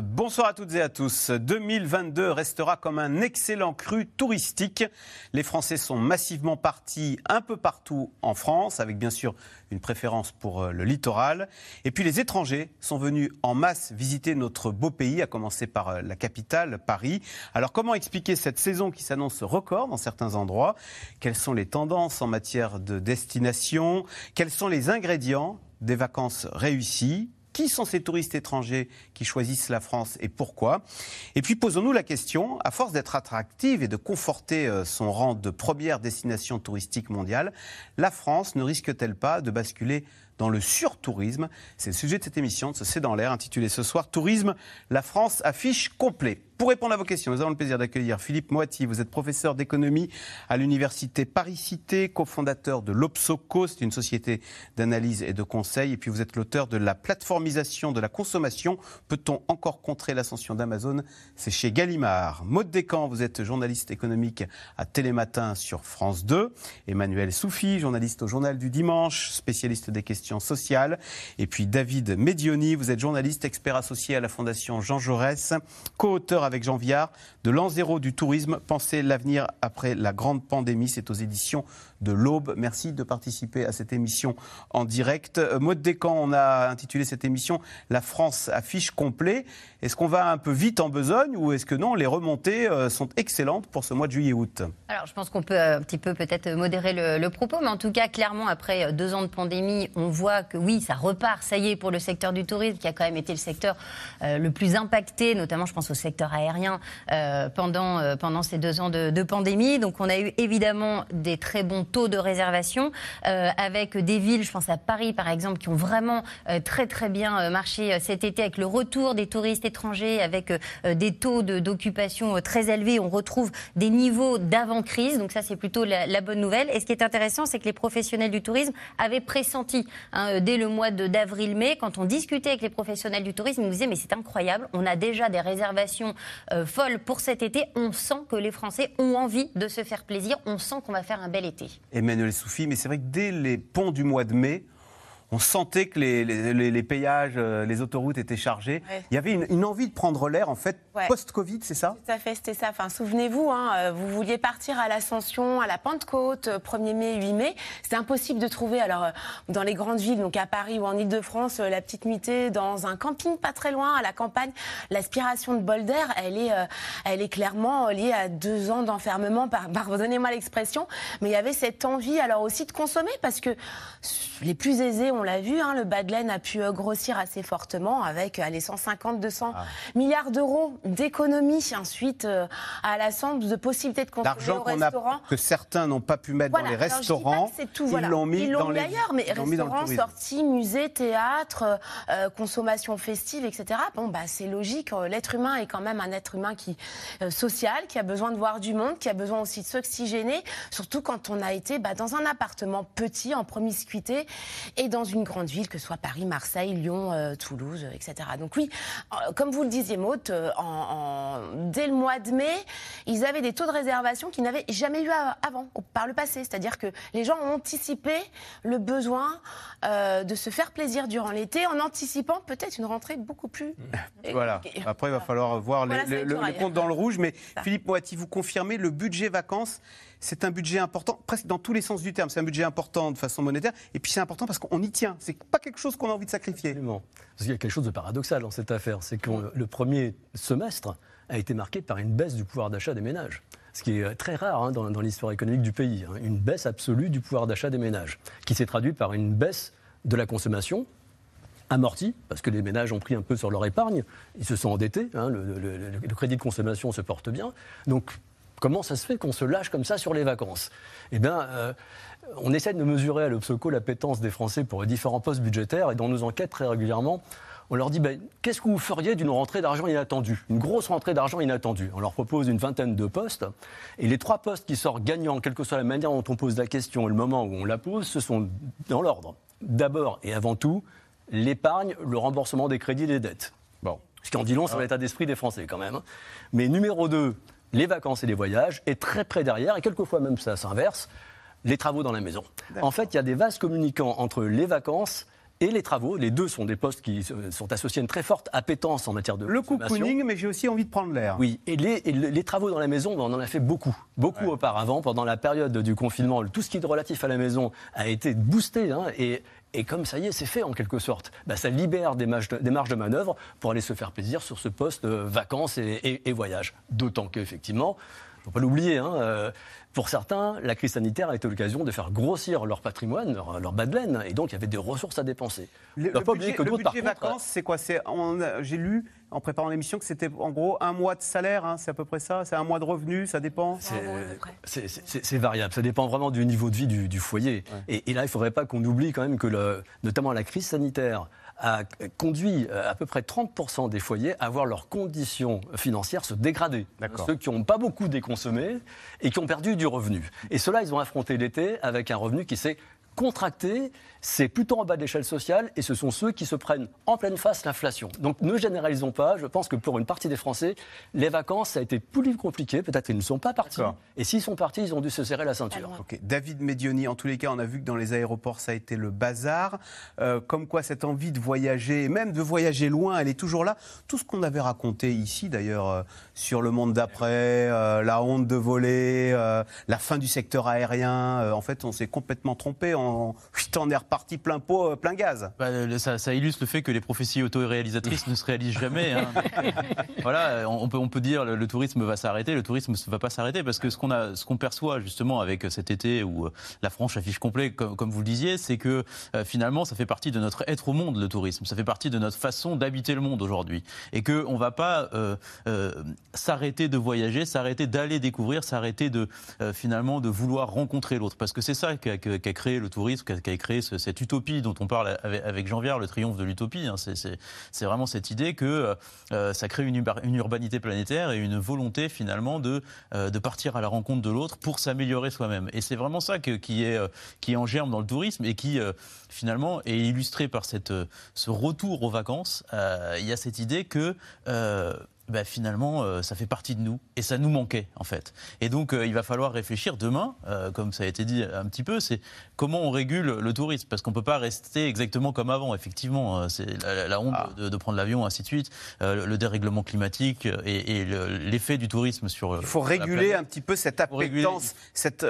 Bonsoir à toutes et à tous. 2022 restera comme un excellent cru touristique. Les Français sont massivement partis un peu partout en France, avec bien sûr une préférence pour euh, le littoral. Et puis les étrangers sont venus en masse visiter notre beau pays, à commencer par euh, la capitale, Paris. Alors comment expliquer cette saison qui s'annonce record dans certains endroits? Quelles sont les tendances en matière de destination? Quels sont les ingrédients des vacances réussies? Qui sont ces touristes étrangers qui choisissent la France et pourquoi? Et puis posons-nous la question, à force d'être attractive et de conforter euh, son rang de première destination touristique mondiale, la France ne risque-t-elle pas de basculer dans le surtourisme? C'est le sujet de cette émission, de ce C'est dans l'air, intitulé ce soir Tourisme, la France affiche complet. Pour répondre à vos questions, nous avons le plaisir d'accueillir Philippe Moiti. Vous êtes professeur d'économie à l'université Paris-Cité, cofondateur de l'Obsoco, c'est une société d'analyse et de conseil. Et puis vous êtes l'auteur de la plateformisation de la consommation. Peut-on encore contrer l'ascension d'Amazon? C'est chez Gallimard. Maud Descamps, vous êtes journaliste économique à Télématin sur France 2. Emmanuel Soufi, journaliste au Journal du Dimanche, spécialiste des questions sociales. Et puis David Medioni, vous êtes journaliste, expert associé à la Fondation Jean Jaurès, co-auteur avec Jean Viard de l'an zéro du tourisme, penser l'avenir après la grande pandémie. C'est aux éditions de l'Aube. Merci de participer à cette émission en direct. Euh, Maud Descamps, on a intitulé cette émission La France affiche complet. Est-ce qu'on va un peu vite en besogne ou est-ce que non, les remontées euh, sont excellentes pour ce mois de juillet-août? Alors, je pense qu'on peut euh, un petit peu peut-être modérer le, propos, mais en tout cas, clairement, après deux ans de pandémie, on voit que oui, ça repart, ça y est, pour le secteur du tourisme, qui a quand même été le secteur euh, le plus impacté, notamment, je pense, au secteur aérien euh, pendant, euh, pendant ces deux ans de, de, pandémie. Donc, on a eu évidemment des très bons taux de réservation, avec des villes, je pense à Paris, par exemple, qui ont vraiment très, très bien marché cet été, avec le retour des touristes étrangers, avec des taux d'occupation très élevés. On retrouve des niveaux d'avant-crise. Donc, ça, c'est plutôt la, la bonne nouvelle. Et ce qui est intéressant, c'est que les professionnels du tourisme avaient pressenti hein, dès le mois d'avril-mai, quand on discutait avec les professionnels du tourisme, ils nous disaient mais c'est incroyable, on a déjà des réservations euh, folles pour cet été, on sent que les Français ont envie de se faire plaisir, on sent qu'on va faire un bel été. Emmanuel Soufi, mais c'est vrai que dès les ponts du mois de mai, on sentait que les, les, les, péages, euh, les autoroutes étaient chargées. Ouais. Il y avait une, une, envie de prendre l'air, en fait, ouais. post-Covid, c'est ça? Tout à fait, c'était ça. Enfin, souvenez-vous, hein, euh, vous vouliez partir à l'Ascension, à la Pentecôte, 1er euh, mai, 8 mai. C'était impossible de trouver, alors, dans les grandes villes, donc à Paris ou en Ile-de-France, la petite nuitée dans un camping pas très loin, à la campagne. L'aspiration de bol d'air, elle, est, elle est clairement liée à deux ans d'enfermement, pardonnez-moi l'expression. Mais il y avait cette envie, alors aussi, de consommer, parce que les plus aisés ont on l'a vu, hein, le bas de laine a pu grossir assez fortement avec allez, 150, 200 ah. milliards d'euros d'économies ensuite euh, à la somme de possibilités de consommer au restaurant. que certains n'ont pas pu mettre voilà. dans les restaurants, tout, ils l'ont mis, dans mis les ailleurs, mais restaurants, sorties, musées, théâtre, euh, consommation festive, etc. Bon, bah, c'est logique. L'être humain est quand même un être humain qui euh, social, qui a besoin de voir du monde, qui a besoin aussi de s'oxygéner, surtout quand on a été bah, dans un appartement petit, en promiscuité, et dans une grande ville, que ce soit Paris, Marseille, Lyon, euh, Toulouse, etc. Donc oui, euh, comme vous le disiez, Maud, euh, en, en, dès le mois de mai, ils avaient des taux de réservation qu'ils n'avaient jamais eu avant, par le passé. C'est-à-dire que les gens ont anticipé le besoin de se faire plaisir durant l'été, en anticipant peut-être une rentrée beaucoup plus... Voilà. Après, il va falloir voir voilà, les, le, le, compte dans le rouge. Mais Ça. Philippe Moati, vous confirmez, le budget vacances c'est un budget important, presque dans tous les sens du terme. C'est un budget important de façon monétaire, et puis c'est important parce qu'on y tient. C'est pas quelque chose qu'on a envie de sacrifier. Absolument. Parce qu'il y a quelque chose de paradoxal dans cette affaire, c'est que le premier semestre a été marqué par une baisse du pouvoir d'achat des ménages. Ce qui est très rare hein, dans, dans l'histoire économique du pays. Hein. Une baisse absolue du pouvoir d'achat des ménages, qui s'est traduite par une baisse de la consommation, amorti, parce que les ménages ont pris un peu sur leur épargne, ils se sont endettés, hein, le, le, le, crédit de consommation se porte bien. Donc Comment ça se fait qu'on se lâche comme ça sur les vacances? Eh bien, euh, on essaie de mesurer à l'Obsoco l'appétence des Français pour les différents postes budgétaires et dans nos enquêtes très régulièrement, on leur dit ben, qu'est-ce que vous feriez d'une rentrée d'argent inattendue? Une grosse rentrée d'argent inattendue. On leur propose une vingtaine de postes et les trois postes qui sortent gagnants, quelle que soit la manière dont on pose la question et le moment où on la pose, ce sont dans l'ordre. D'abord et avant tout, l'épargne, le remboursement des crédits et des dettes. Bon. Ce qui en dit long sur l'état d'esprit des Français quand même. Mais numéro 2, les vacances et les voyages. Et très près derrière, et quelquefois même ça s'inverse, les travaux dans la maison. En fait, il y a des vases communicants entre les vacances et les travaux. Les deux sont des postes qui sont associés à une très forte appétence en matière de Le cocooning, mais j'ai aussi envie de prendre l'air. Oui, et les, travaux dans la maison, on en a fait beaucoup. Beaucoup auparavant, pendant la période du confinement. Tout ce qui est relatif à la maison a été boosté. Hein, et, et comme ça y est, c'est fait en quelque sorte, bah, ça libère des marges, de, manœuvre pour aller se faire plaisir sur ce poste euh, vacances et, voyages. D'autant qu'effectivement, il ne faut pas l'oublier, hein, euh, pour certains, la crise sanitaire a été l'occasion de faire grossir leur patrimoine, leur, leur bas de laine, et donc il y avait des ressources à dépenser. Le, budget, que le budget vacances, c'est quoi? J'ai lu en préparant l'émission que c'était en gros un mois de salaire, hein, c'est à peu près ça C'est un mois de revenus, ça dépend C'est variable, ça dépend vraiment du niveau de vie du, foyer. Et, et, là, il ne faudrait pas qu'on oublie quand même que, le, notamment la crise sanitaire, a conduit euh, à peu près 30% des foyers à voir leurs conditions financières se dégrader. Ceux qui n'ont pas beaucoup déconsommé et qui ont perdu du revenu. Et cela, ils ont affronté l'été avec un revenu qui s'est contractés, c'est plutôt en bas de l'échelle sociale et ce sont ceux qui se prennent en pleine face l'inflation. Donc ne généralisons pas, je pense que pour une partie des Français, les vacances, ça a été plus compliqué, peut-être qu'ils ne sont pas partis. Et s'ils sont partis, ils ont dû se serrer la ceinture. David Medioni, en tous les cas, on a vu que dans les aéroports, ça a été le bazar. Euh, comme quoi cette envie de voyager, même de voyager loin, elle est toujours là. Tout ce qu'on avait raconté ici, d'ailleurs, euh, sur le monde d'après, euh, la honte de voler, la fin du secteur aérien, en fait, on s'est complètement trompé en, en est reparti plein pot, euh, plein gaz. Bah, ça, illustre le fait que les prophéties auto-réalisatrices ne se réalisent jamais. Hein. voilà, on peut, on peut dire le, le tourisme va s'arrêter, le tourisme ne va pas s'arrêter parce que ce qu'on a, ce qu'on perçoit justement avec cet été où euh, la franche affiche complet, comme, comme vous le disiez, c'est que euh, finalement ça fait partie de notre être au monde, le tourisme. Ça fait partie de notre façon d'habiter le monde aujourd'hui. Et qu'on ne va pas s'arrêter de voyager, s'arrêter d'aller découvrir, s'arrêter de finalement de vouloir rencontrer l'autre. Parce que c'est ça qu'a créé le tourisme, qui a créé cette utopie dont on parle avec Jean Viard, le triomphe de l'utopie. Hein. C'est vraiment cette idée que euh, ça crée une, urbanité planétaire et une volonté finalement de, euh, de partir à la rencontre de l'autre pour s'améliorer soi-même. Et c'est vraiment ça qui, est, euh, qui est en germe dans le tourisme et qui finalement est illustré par ce retour aux vacances. Il y a cette idée que bah, finalement, euh, ça fait partie de nous et ça nous manquait en fait. Et donc, euh, il va falloir réfléchir demain, euh, comme ça a été dit un petit peu, c'est comment on régule le tourisme parce qu'on ne peut pas rester exactement comme avant. Effectivement, c'est la, honte ah. de, prendre l'avion, ainsi de suite, le dérèglement climatique et, l'effet du tourisme sur. Il faut réguler un petit peu cette appétence, cette,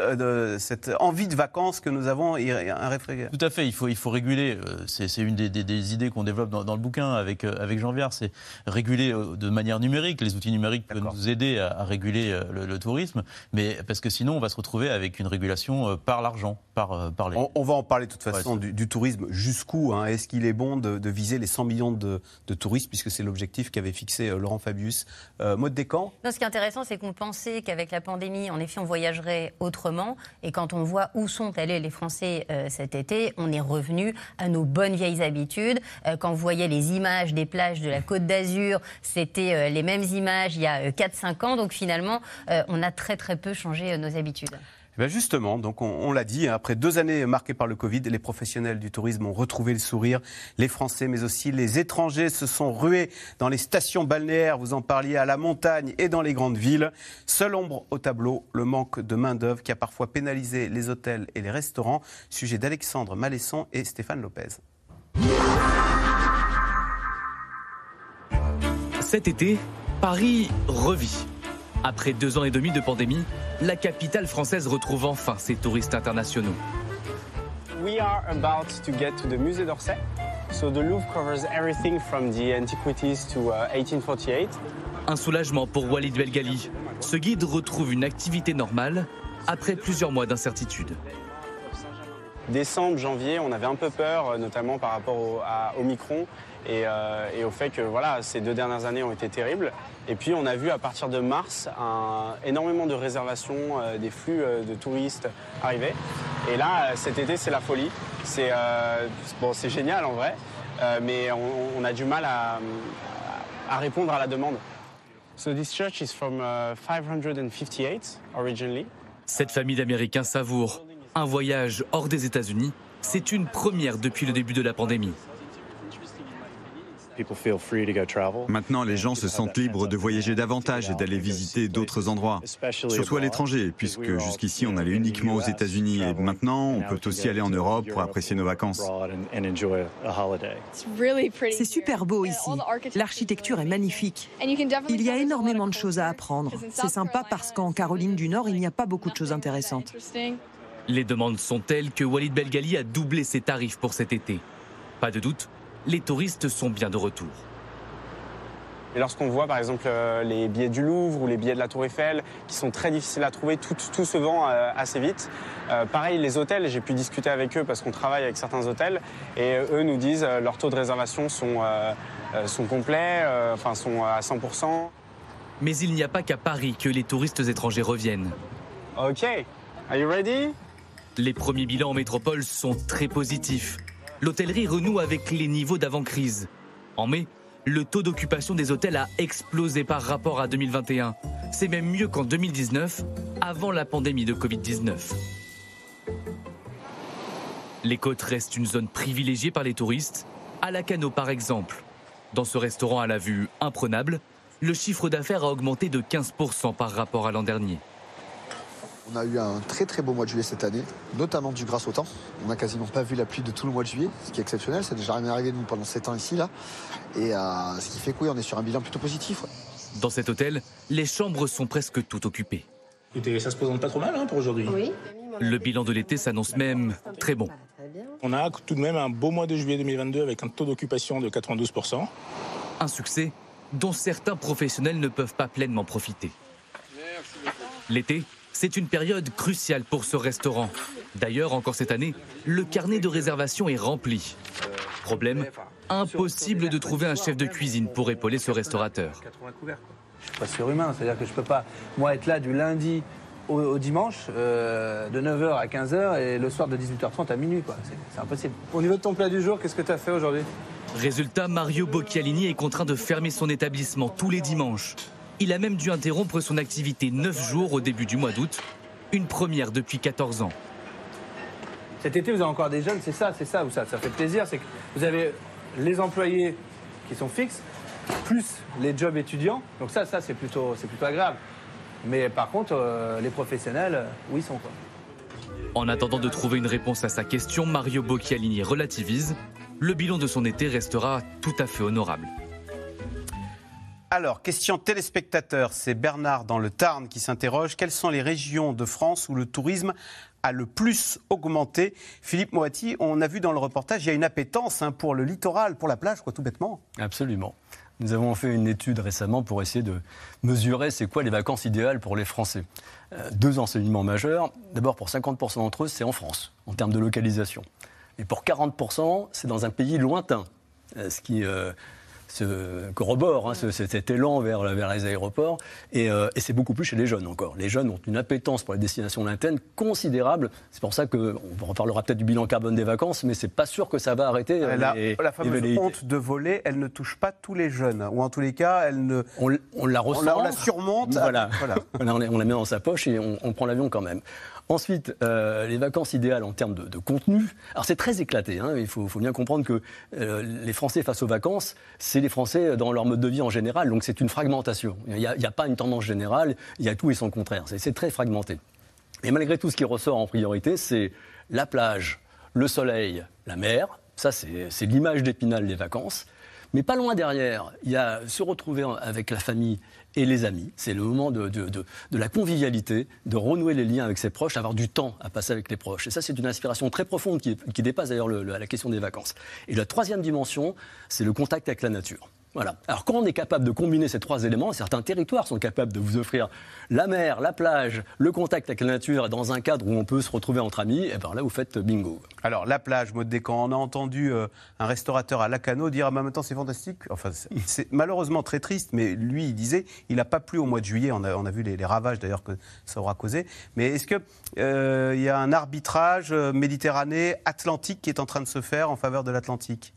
cette, envie de vacances que nous avons et un réfrigérateur. Tout à fait, il faut, il faut réguler. C'est une des, des, idées qu'on développe dans, dans, le bouquin avec, avec Jean Viard, c'est réguler de manière numérique les outils numériques peuvent nous aider à, réguler euh, le, tourisme, mais parce que sinon on va se retrouver avec une régulation euh, par l'argent, par, euh, par les... on, va en parler de toute façon du, tourisme. Jusqu'où hein, Est-ce qu'il est bon de, viser les 100 millions de, touristes, puisque c'est l'objectif qu'avait fixé Laurent Fabius? Euh, Mode Descamps? Ce qui est intéressant, c'est qu'on pensait qu'avec la pandémie, en effet, on voyagerait autrement. Et quand on voit où sont allés les Français cet été, on est revenu à nos bonnes vieilles habitudes. quand vous voyez les images des plages de la Côte d'Azur, c'était les mêmes images il y a 4-5 euh, ans. Donc finalement, euh, on a très très peu changé euh, nos habitudes. Eh justement, donc on, l'a dit, hein, après deux années marquées par le Covid, les professionnels du tourisme ont retrouvé le sourire. Les Français, mais aussi les étrangers, se sont rués dans les stations balnéaires. Vous en parliez à la montagne et dans les grandes villes. Seule ombre au tableau, le manque de main d'œuvre qui a parfois pénalisé les hôtels et les restaurants. Sujet d'Alexandre Malesson et Stéphane Lopez. Cet été, Paris revit. Après deux ans et demi de pandémie, la capitale française retrouve enfin ses touristes internationaux. We are about to get to the Musée d'Orsay. So the Louvre covers everything from the antiquities to 1848. Uh, Un soulagement pour Walid Belgali. Ce guide retrouve une activité normale après plusieurs mois d'incertitude. Décembre, janvier, on avait un peu peur, notamment par rapport au, à Omicron et, euh, et, au fait que voilà, ces deux dernières années ont été terribles. Et puis on a vu à partir de mars un, énormément de réservations, euh, des flux euh, de touristes arriver. Et là, cet été, c'est la folie. C'est bon, c'est génial en vrai, mais on, on, a du mal à, à, répondre à la demande. So this church is from 558 originally. Cette famille d'Américains savoure un voyage hors des États-Unis, c'est une première depuis le début de la pandémie. Maintenant, les gens se sentent libres de voyager davantage et d'aller visiter d'autres endroits, surtout à l'étranger, puisque jusqu'ici on allait uniquement aux États-Unis et maintenant on peut aussi aller en Europe pour apprécier nos vacances. C'est super beau ici. L'architecture est magnifique. Il y a énormément de choses à apprendre. C'est sympa parce qu'en Caroline du Nord, il n'y a pas beaucoup de choses intéressantes. Les demandes sont telles que Walid Belgali a doublé ses tarifs pour cet été. Pas de doute, les touristes sont bien de retour. Et lorsqu'on voit par exemple euh, les billets du Louvre ou les billets de la Tour Eiffel, qui sont très difficiles à trouver, tout, tout se vend euh, assez vite. Euh, pareil, les hôtels, j'ai pu discuter avec eux parce qu'on travaille avec certains hôtels, et eux nous disent leurs taux de réservation sont, euh, sont complets, euh, enfin sont à 100%. Mais il n'y a pas qu'à Paris que les touristes étrangers reviennent. Ok, are you ready? Les premiers bilans en métropole sont très positifs. L'hôtellerie renoue avec les niveaux d'avant-crise. En mai, le taux d'occupation des hôtels a explosé par rapport à 2021. C'est même mieux qu'en 2019, avant la pandémie de Covid-19. Les côtes restent une zone privilégiée par les touristes, à la Cano par exemple. Dans ce restaurant à la vue imprenable, le chiffre d'affaires a augmenté de 15% par rapport à l'an dernier. On a eu un très très beau mois de juillet cette année, notamment dû grâce au temps. On n'a quasiment pas vu la pluie de tout le mois de juillet, ce qui est exceptionnel. C'est déjà jamais arrivé nous pendant 7 ans ici là. Et euh, ce qui fait que oui, on est sur un bilan plutôt positif. ouais. Dans cet hôtel, les chambres sont presque toutes occupées. Écoutez, ça se présente pas trop mal hein, pour aujourd'hui. Le bilan de l'été s'annonce même très bon. On a tout de même un beau mois de juillet 2022 avec un taux d'occupation de 92%. Un succès dont certains professionnels ne peuvent pas pleinement profiter. L'été, c'est une période cruciale pour ce restaurant. D'ailleurs, encore cette année, le carnet de réservation est rempli. Problème, impossible de trouver un chef de cuisine pour épauler ce restaurateur. Je suis pas surhumain, c'est-à-dire que je peux pas, moi, être là du lundi au, au dimanche, euh, de 9h à 15h et le soir de 18h30 à minuit, quoi. C'est- C'est impossible. Au niveau de ton plat du jour, qu'est-ce que tu as fait aujourd'hui? Résultat, Mario Bocchialini est contraint de fermer son établissement tous les dimanches. Il a même dû interrompre son activité 9 jours au début du mois d'août, une première depuis 14 ans. Cet été, vous avez encore des jeunes, c'est ça, c'est ça, ça, ça fait plaisir, c'est que vous avez les employés qui sont fixes, plus les jobs étudiants. Donc ça, ça c'est plutôt, plutôt agréable. Mais par contre, euh, les professionnels, euh, où ils sont quoi En attendant de trouver une réponse à sa question, Mario Bocchialini relativise. Le bilan de son été restera tout à fait honorable. Alors, question téléspectateur, c'est Bernard dans le Tarn qui s'interroge. Quelles sont les régions de France où le tourisme a le plus augmenté? Philippe Moati, on a vu dans le reportage, il y a une appétence hein, pour le littoral, pour la plage, quoi, tout bêtement. Absolument. Nous avons fait une étude récemment pour essayer de mesurer c'est quoi les vacances idéales pour les Français. Euh, deux enseignements majeurs. D'abord, pour 50% d'entre eux, c'est en France, en termes de localisation. Et pour 40%, c'est dans un pays lointain, euh, ce qui euh, se corrobore hein, ce- cet élan vers, vers les aéroports. Et, euh, et c'est beaucoup plus chez les jeunes encore. Les jeunes ont une appétence pour les destinations lointaines considérable. C'est pour ça qu'on reparlera peut-être du bilan carbone des vacances, mais c'est pas sûr que ça va arrêter. euh, la, les- la les fameuse honte de voler, elle ne touche pas tous les jeunes. Ou en tous les cas, elle ne... On, la ressent. On la, on la surmonte. Voilà. Voilà. Voilà, on, la- on la met dans sa poche et on, on prend l'avion quand même. Ensuite, euh, les vacances idéales en termes de, contenu. Alors c'est très éclaté. hein. Il faut, bien comprendre que euh, les Français face aux vacances, c'est les Français dans leur mode de vie en général. Donc c'est une fragmentation. Il n'y a, a pas une tendance générale. Il y a tout et son contraire. C'est- très fragmenté. Et malgré tout, ce qui ressort en priorité, c'est la plage, le soleil, la mer. Ça, c'est l'image d'épinal des vacances. Mais pas loin derrière, il y a se retrouver avec la famille et les amis. C'est le moment de, de- de- la convivialité, de renouer les liens avec ses proches, avoir du temps à passer avec les proches. Et ça, c'est une inspiration très profonde qui, qui dépasse d'ailleurs le- le- la question des vacances. Et la troisième dimension, c'est le contact avec la nature. Voilà. Alors quand on est capable de combiner ces trois éléments, certains territoires sont capables de vous offrir la mer, la plage, le contact avec la nature dans un cadre où on peut se retrouver entre amis, et bien là vous faites bingo. Alors, la plage, mode quand on a entendu euh, un restaurateur à Lacano dire Ah, bah, maintenant c'est fantastique. Enfin, c'est- malheureusement très triste, mais lui, il disait il n'a pas plu au mois de juillet. On a, on a vu les, les ravages d'ailleurs que ça aura causé. Mais est-ce qu'il y a un arbitrage euh, Méditerranée, Atlantique qui est en train de se faire en faveur de l'Atlantique?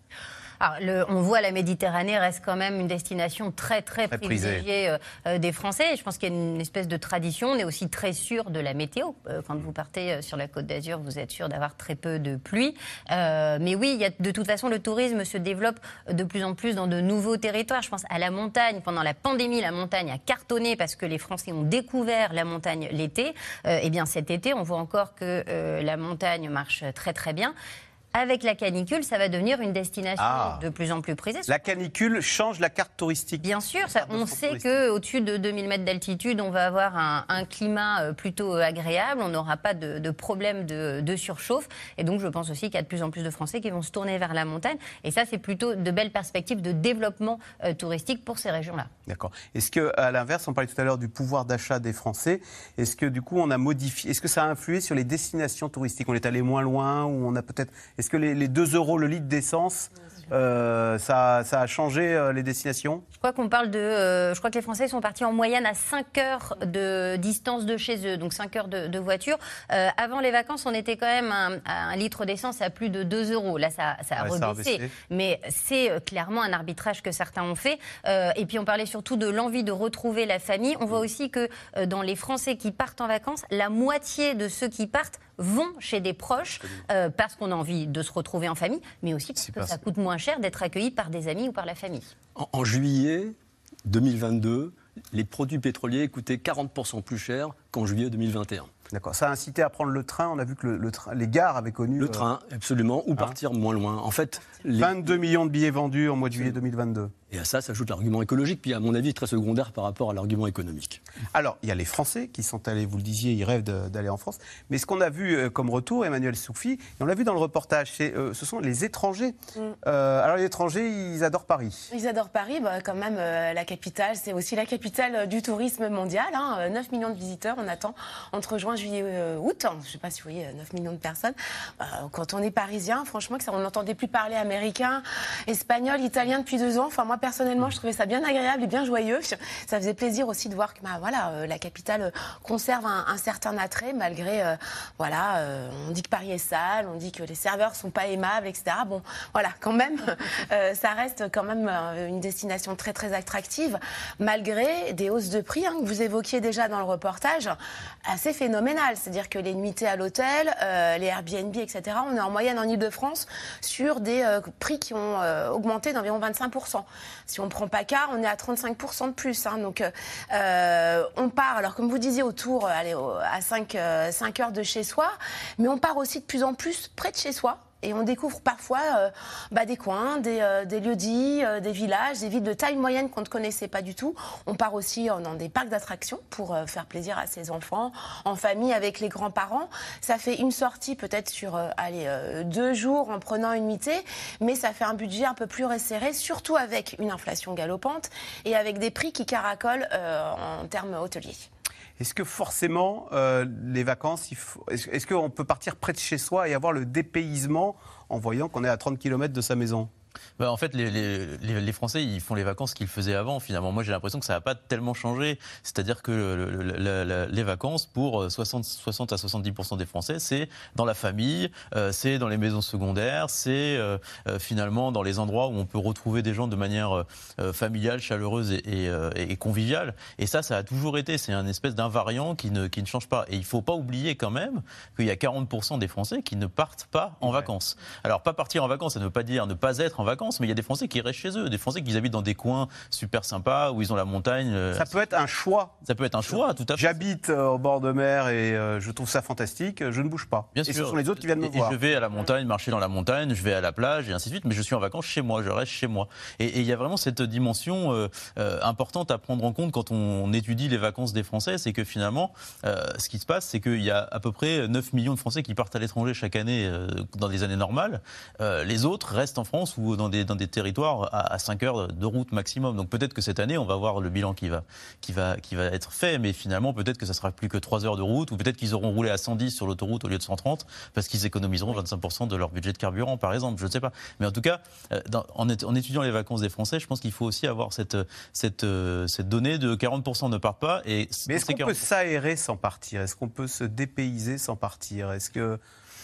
Alors, on voit la Méditerranée reste quand même une destination très très, privilégiée euh, euh, des Français. je pense qu'il y a une espèce de tradition. On est aussi très sûr de la météo. Euh, quand vous partez sur la Côte d'Azur, vous êtes sûr d'avoir très peu de pluie. mais oui, il y a, de toute façon, le tourisme se développe de plus en plus dans de nouveaux territoires. Je pense à la montagne. Pendant la pandémie, la montagne a cartonné parce que les Français ont découvert la montagne l'été. eh bien, cet été, on voit encore que la montagne marche très très bien avec la canicule, ça va devenir une destination ah. de plus en plus prisée. La canicule change la carte touristique. Bien sûr, ça, on sait qu'au-dessus de 2000 mètres d'altitude, on va avoir un, climat euh, plutôt euh, agréable, on n'aura pas de, problème de, surchauffe. Et donc, je pense aussi qu'il y a de plus en plus de Français qui vont se tourner vers la montagne. Et ça, c'est plutôt de belles perspectives de développement euh, touristique pour ces régions-là. D'accord. Est-ce que, à l'inverse, on parlait tout à l'heure du pouvoir d'achat des Français. Est-ce que, du coup, on a modifié Est-ce que ça a influé sur les destinations touristiques? On est allé moins loin ou on a peut-être est-ce que les, 2 euros le litre d'essence euh, ça, a changé euh, les destinations? Je crois qu'on parle de. Euh, je crois que les Français sont partis en moyenne à 5 heures de distance de chez eux, donc 5 heures de, voiture. avant les vacances, on était quand même à un litre d'essence à plus de 2 euros. Là, ça, a rebaissé. Mais c'est clairement un arbitrage que certains ont fait. et puis, on parlait surtout de l'envie de retrouver la famille. On voit aussi que dans les Français qui partent en vacances, la moitié de ceux qui partent vont chez des proches parce qu'on a envie de se retrouver en famille, mais aussi parce que ça coûte moins cher d'être accueilli par des amis ou par la famille. En, juillet 2022, les produits pétroliers coûtaient 40% plus cher qu'en juillet 2021. D'accord. Ça a incité à prendre le train. On a vu que le, les gares avaient connu. Le euh, train, absolument, ou hein partir moins loin. En fait, 22 millions de billets vendus en mois de juillet 2022. Et à ça s'ajoute l'argument écologique, puis à mon avis très secondaire par rapport à l'argument économique. Alors, il y a les Français qui sont allés, vous le disiez, ils rêvent d'aller en France. Mais ce qu'on a vu euh, comme retour, Emmanuel Soufi, et on l'a vu dans le reportage, euh, ce sont les étrangers. Mm. Euh, alors, les étrangers, ils adorent Paris. Ils adorent Paris, bah, quand même, la capitale, c'est aussi la capitale du tourisme mondial. 9 hein. millions de visiteurs, on attend entre juin, juillet, août. Je ne sais pas si vous voyez, 9 millions de personnes. quand on est parisien, franchement, on n'entendait plus parler américain, espagnol, italien depuis deux ans. Enfin, moi, personnellement, je trouvais ça bien agréable et bien joyeux. Ça faisait plaisir aussi de voir que bah, voilà, euh, la capitale euh, conserve un, certain attrait malgré, euh, voilà, on dit que Paris est sale, on dit que les serveurs sont pas aimables, etc. Bon, voilà, quand même, ça reste quand même une destination très très attractive malgré des hausses de prix hein, que vous évoquiez déjà dans le reportage, assez phénoménales. C'est-à-dire que les nuitées à l'hôtel, les Airbnb, etc. On est en moyenne en Ile-de-France sur des prix qui ont augmenté d'environ 25 si on prend PACA, on est à 35% de plus. Hein. donc, euh, on part, alors comme vous disiez, autour, allez, à 5, 5 euh, heures de chez soi, mais on part aussi de plus en plus près de chez soi. Et on découvre parfois euh, bah, des coins, des, euh, lieux-dits, euh, des villages, des villes de taille moyenne qu'on ne connaissait pas du tout. On part aussi dans des parcs d'attractions pour faire plaisir à ses enfants, en famille, avec les grands-parents. Ça fait une sortie peut-être sur deux jours en prenant une nuitée, mais ça fait un budget un peu plus resserré, surtout avec une inflation galopante et avec des prix qui caracolent en termes hôteliers. Est-ce que forcément, euh, les vacances, est-ce qu'on peut partir près de chez soi et avoir le dépaysement en voyant qu'on est à 30 km de sa maison? Bah, en fait, les, les, les, Français, ils font les vacances qu'ils faisaient avant, finalement. Moi, j'ai l'impression que ça n'a pas tellement changé. C'est-à-dire que le, les vacances, pour 60, 60 à 70% des Français, c'est dans la famille, euh, c'est dans les maisons secondaires, c'est euh, euh, finalement dans les endroits où on peut retrouver des gens de manière familiale, chaleureuse et, et, et, conviviale. Et ça, ça a toujours été. C'est un espèce d'invariant qui ne, qui ne change pas. Et il ne faut pas oublier quand même qu'il y a 40% des Français qui ne partent pas en vacances. Alors, pas partir en vacances, ça ne veut pas dire ne pas être en vacances, mais il y a des Français qui restent chez eux, des Français qui habitent dans des coins super sympas où ils ont la montagne. Euh, ça peut être un choix. Ça peut être un choix, tout à fait. J'habite euh, au bord de mer et euh, je trouve ça fantastique, je ne bouge pas. Bien et sûr. ce sont les autres qui viennent me et, voir. Et je vais à la montagne, marcher dans la montagne, je vais à la plage et ainsi de suite, mais je suis en vacances chez moi, je reste chez moi. Et, il y a vraiment cette dimension importante à prendre en compte quand on, étudie les vacances des Français, c'est que finalement, ce qui se passe, c'est qu'il y a à peu près 9 millions de Français qui partent à l'étranger chaque année dans des années normales. les autres restent en France ou dans des, dans des territoires à, 5 heures de route maximum. Donc peut-être que cette année, on va voir le bilan qui va, qui va, qui va être fait, mais finalement, peut-être que ça sera plus que 3 heures de route, ou peut-être qu'ils auront roulé à 110 sur l'autoroute au lieu de 130, parce qu'ils économiseront 25% de leur budget de carburant, par exemple. Je ne sais pas. Mais en tout cas, euh, en, en, étudiant les vacances des Français, je pense qu'il faut aussi avoir cette, cette, euh, cette donnée de 40% ne partent pas. Et mais est-ce qu'on peut s'aérer sans partir? Est-ce qu'on peut se dépayser sans partir? Est-ce que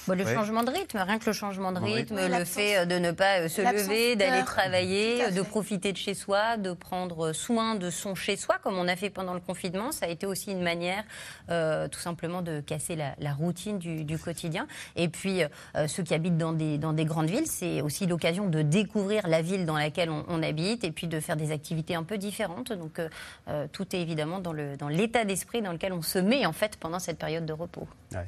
le changement de rythme, rien que le changement de rythme, le fait de ne pas se lever, d'aller travailler, de profiter de chez soi, de prendre soin de son chez soi, comme on a fait pendant le confinement, ça a été aussi une manière tout simplement de casser la, routine du, quotidien. Et puis, ceux qui habitent dans des, dans des grandes villes, c'est aussi l'occasion de découvrir la ville dans laquelle on, habite et puis de faire des activités un peu différentes. Donc, tout est évidemment dans l'état d'esprit dans lequel on se met en fait pendant cette période de repos. Euh,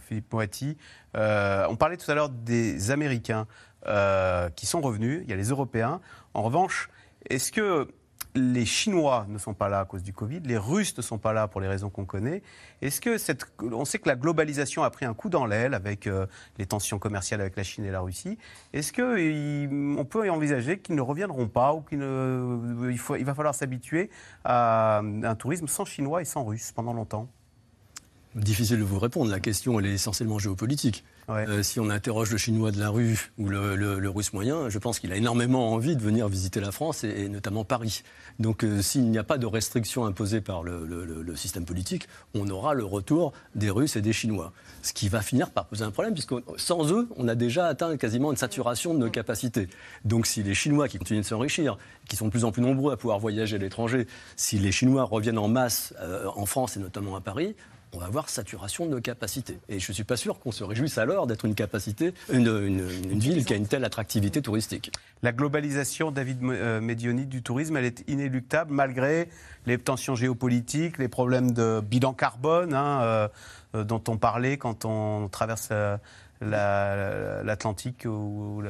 Philippe Moati, euh, on parlait tout à l'heure des Américains euh, qui sont revenus, il y a les Européens. En revanche, est-ce que les Chinois ne sont pas là à cause du Covid, les Russes ne sont pas là pour les raisons qu'on connaît? Est-ce que on sait que la globalisation a pris un coup dans l'aile avec les tensions commerciales avec la Chine et la Russie. Est-ce qu'on peut envisager qu'ils ne reviendront pas ou qu'il il, il va falloir s'habituer à un tourisme sans Chinois et sans Russes pendant longtemps? Difficile de vous répondre. La question, elle est essentiellement géopolitique. Euh, si on interroge le chinois de la rue ou le, russe moyen, je pense qu'il a énormément envie de venir visiter la France et, notamment Paris. Donc euh, s'il n'y a pas de restrictions imposées par le, système politique, on aura le retour des Russes et des Chinois. Ce qui va finir par poser un problème, puisque sans eux, on a déjà atteint quasiment une saturation de nos capacités. Donc si les Chinois qui continuent de s'enrichir, qui sont de plus en plus nombreux à pouvoir voyager à l'étranger, si les Chinois reviennent en masse euh, en France et notamment à Paris, on va avoir saturation de capacité. Et je ne suis pas sûr qu'on se réjouisse alors d'être une capacité, une, ville qui a une telle attractivité touristique. La globalisation, David euh, Medioni, du tourisme, elle est inéluctable malgré les tensions géopolitiques, les problèmes de bilan carbone hein, euh, euh, dont on parlait quand on traverse l'Atlantique ou,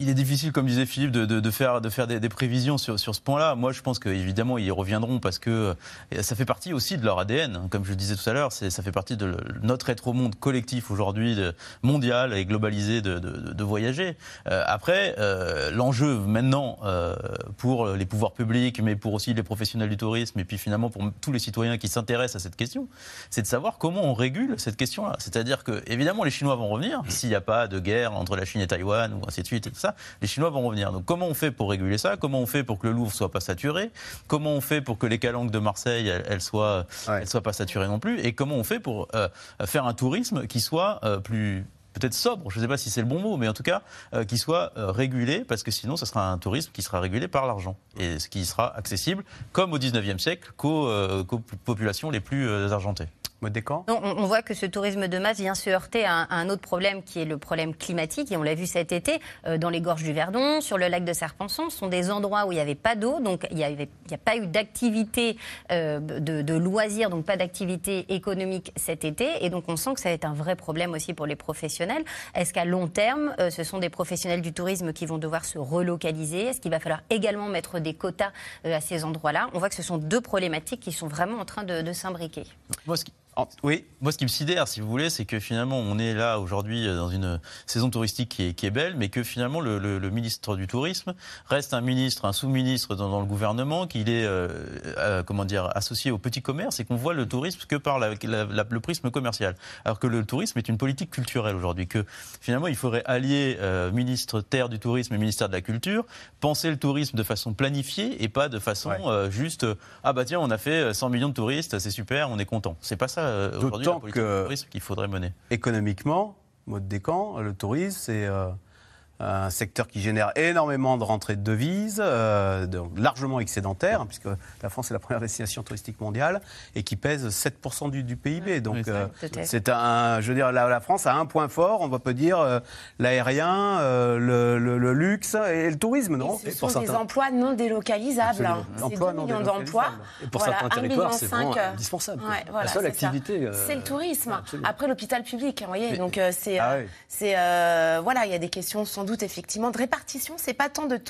il est difficile, comme disait Philippe, de, faire, de faire des, prévisions sur, sur ce point-là. Moi, je pense qu'évidemment, ils reviendront parce que ça fait partie aussi de leur ADN. Comme je le disais tout à l'heure, ça fait partie de notre être au monde collectif aujourd'hui, mondial et globalisé de, voyager. Euh, après, euh, l'enjeu maintenant euh, pour les pouvoirs publics, mais pour aussi les professionnels du tourisme et puis finalement pour tous les citoyens qui s'intéressent à cette question, c'est de savoir comment on régule cette question-là. C'est-à-dire que, évidemment, les Chinois vont revenir s'il n'y a pas de guerre entre la Chine et Taïwan ou ainsi de suite les Chinois vont revenir. Donc comment on fait pour réguler ça? Comment on fait pour que le Louvre soit pas saturé? Comment on fait pour que les calanques de Marseille, elles, soient, soient pas saturées non plus? Et comment on fait pour euh, faire un tourisme qui soit euh, plus peut-être sobre, je ne sais pas si c'est le bon mot, mais en tout cas, euh, qui soit régulé, parce que sinon, ce sera un tourisme qui sera régulé par l'argent, et ce qui sera accessible, comme au 19e siècle, qu'aux populations les plus argentées on, voit que ce tourisme de masse vient se heurter à un, autre problème qui est le problème climatique. Et on l'a vu cet été euh, dans les gorges du Verdon, sur le lac de Serpenson. Ce sont des endroits où il n'y avait pas d'eau, donc il n'y a pas eu d'activité euh, de, loisirs, donc pas d'activité économique cet été. Et donc on sent que ça va être un vrai problème aussi pour les professionnels. Est-ce qu'à long terme, euh, ce sont des professionnels du tourisme qui vont devoir se relocaliser? Est-ce qu'il va falloir également mettre des quotas à ces endroits-là? On voit que ce sont deux problématiques qui sont vraiment en train de, de s'imbriquer. Oui. Moi, ce qui me sidère, si vous voulez, c'est que finalement, on est là aujourd'hui euh, dans une saison touristique qui est, belle, mais que finalement, le, ministre du Tourisme reste un ministre, un sous-ministre dans, le gouvernement, qu'il est, euh, euh, comment dire, associé au petit commerce et qu'on voit le tourisme que par le prisme commercial. Alors que le tourisme est une politique culturelle aujourd'hui, que finalement, il faudrait allier ministre terre du tourisme et ministère de la culture, penser le tourisme de façon planifiée et pas de façon juste, ah bah tiens, on a fait 100 millions de touristes, c'est super, on est content. C'est pas ça euh, D'autant que qu'il faudrait mener. Économiquement, mode camps, le tourisme, c'est euh, un secteur qui génère énormément de rentrées de devises, euh, largement excédentaire, hein, puisque la France est la première destination touristique mondiale, et qui pèse 7% du, PIB. Donc, euh, c'est un, je veux dire, la, France a un point fort, on peut dire euh, l'aérien, le, luxe et le tourisme, non? Ce sont des emplois non délocalisables. Hein. C'est 2 millions d'emplois. Et pour certains territoires, c'est indispensable. la seule activité. C'est le tourisme. Après l'hôpital public, vous voyez. Donc, c'est, ah voilà, il y a des questions sans doute effectivement de répartition. C'est pas tant de,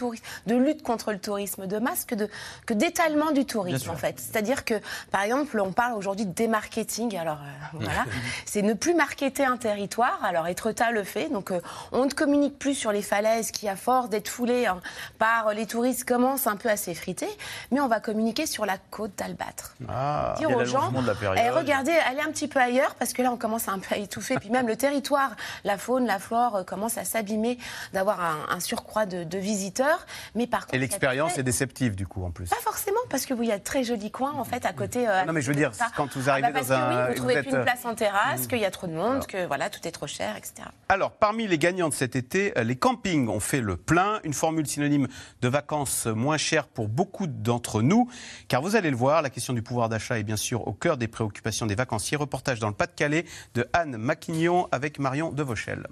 de lutte contre le tourisme de masse que, de, que d'étalement du tourisme en fait. C'est-à-dire que par exemple, on parle aujourd'hui de démarketing. Alors euh, voilà, c'est ne plus marketer un territoire. Alors Etretat le fait. Donc euh, on ne communique plus sur les falaises qui, à force d'être foulées hein, par les touristes, commencent un peu à s'effriter. Mais on va communiquer sur la côte d'Albâtre. Ah, Dire aux gens, eh, regardez, allez un petit peu ailleurs parce que là on commence un peu à étouffer. Puis même le territoire, la faune, la flore euh, commence à s'abîmer d'avoir un, surcroît de, visiteurs. Mais par contre, et l'expérience est déceptive du coup en plus. Pas forcément parce que vous, il y a de très jolis coins en fait à côté. non mais je veux dire quand vous arrivez ah bah dans un, oui, vous trouvez plus une place en terrasse, qu'il y a trop de monde, que voilà tout est trop cher, etc. Alors parmi les gagnants de cet été, les campings ont fait le plein, une formule synonyme de vacances moins chères pour beaucoup d'entre nous, car vous allez le voir, la question du pouvoir d'achat est bien sûr au cœur des préoccupations des vacanciers. Reportage dans le Pas-de-Calais de Anne Maquignon avec Marion Devauchel.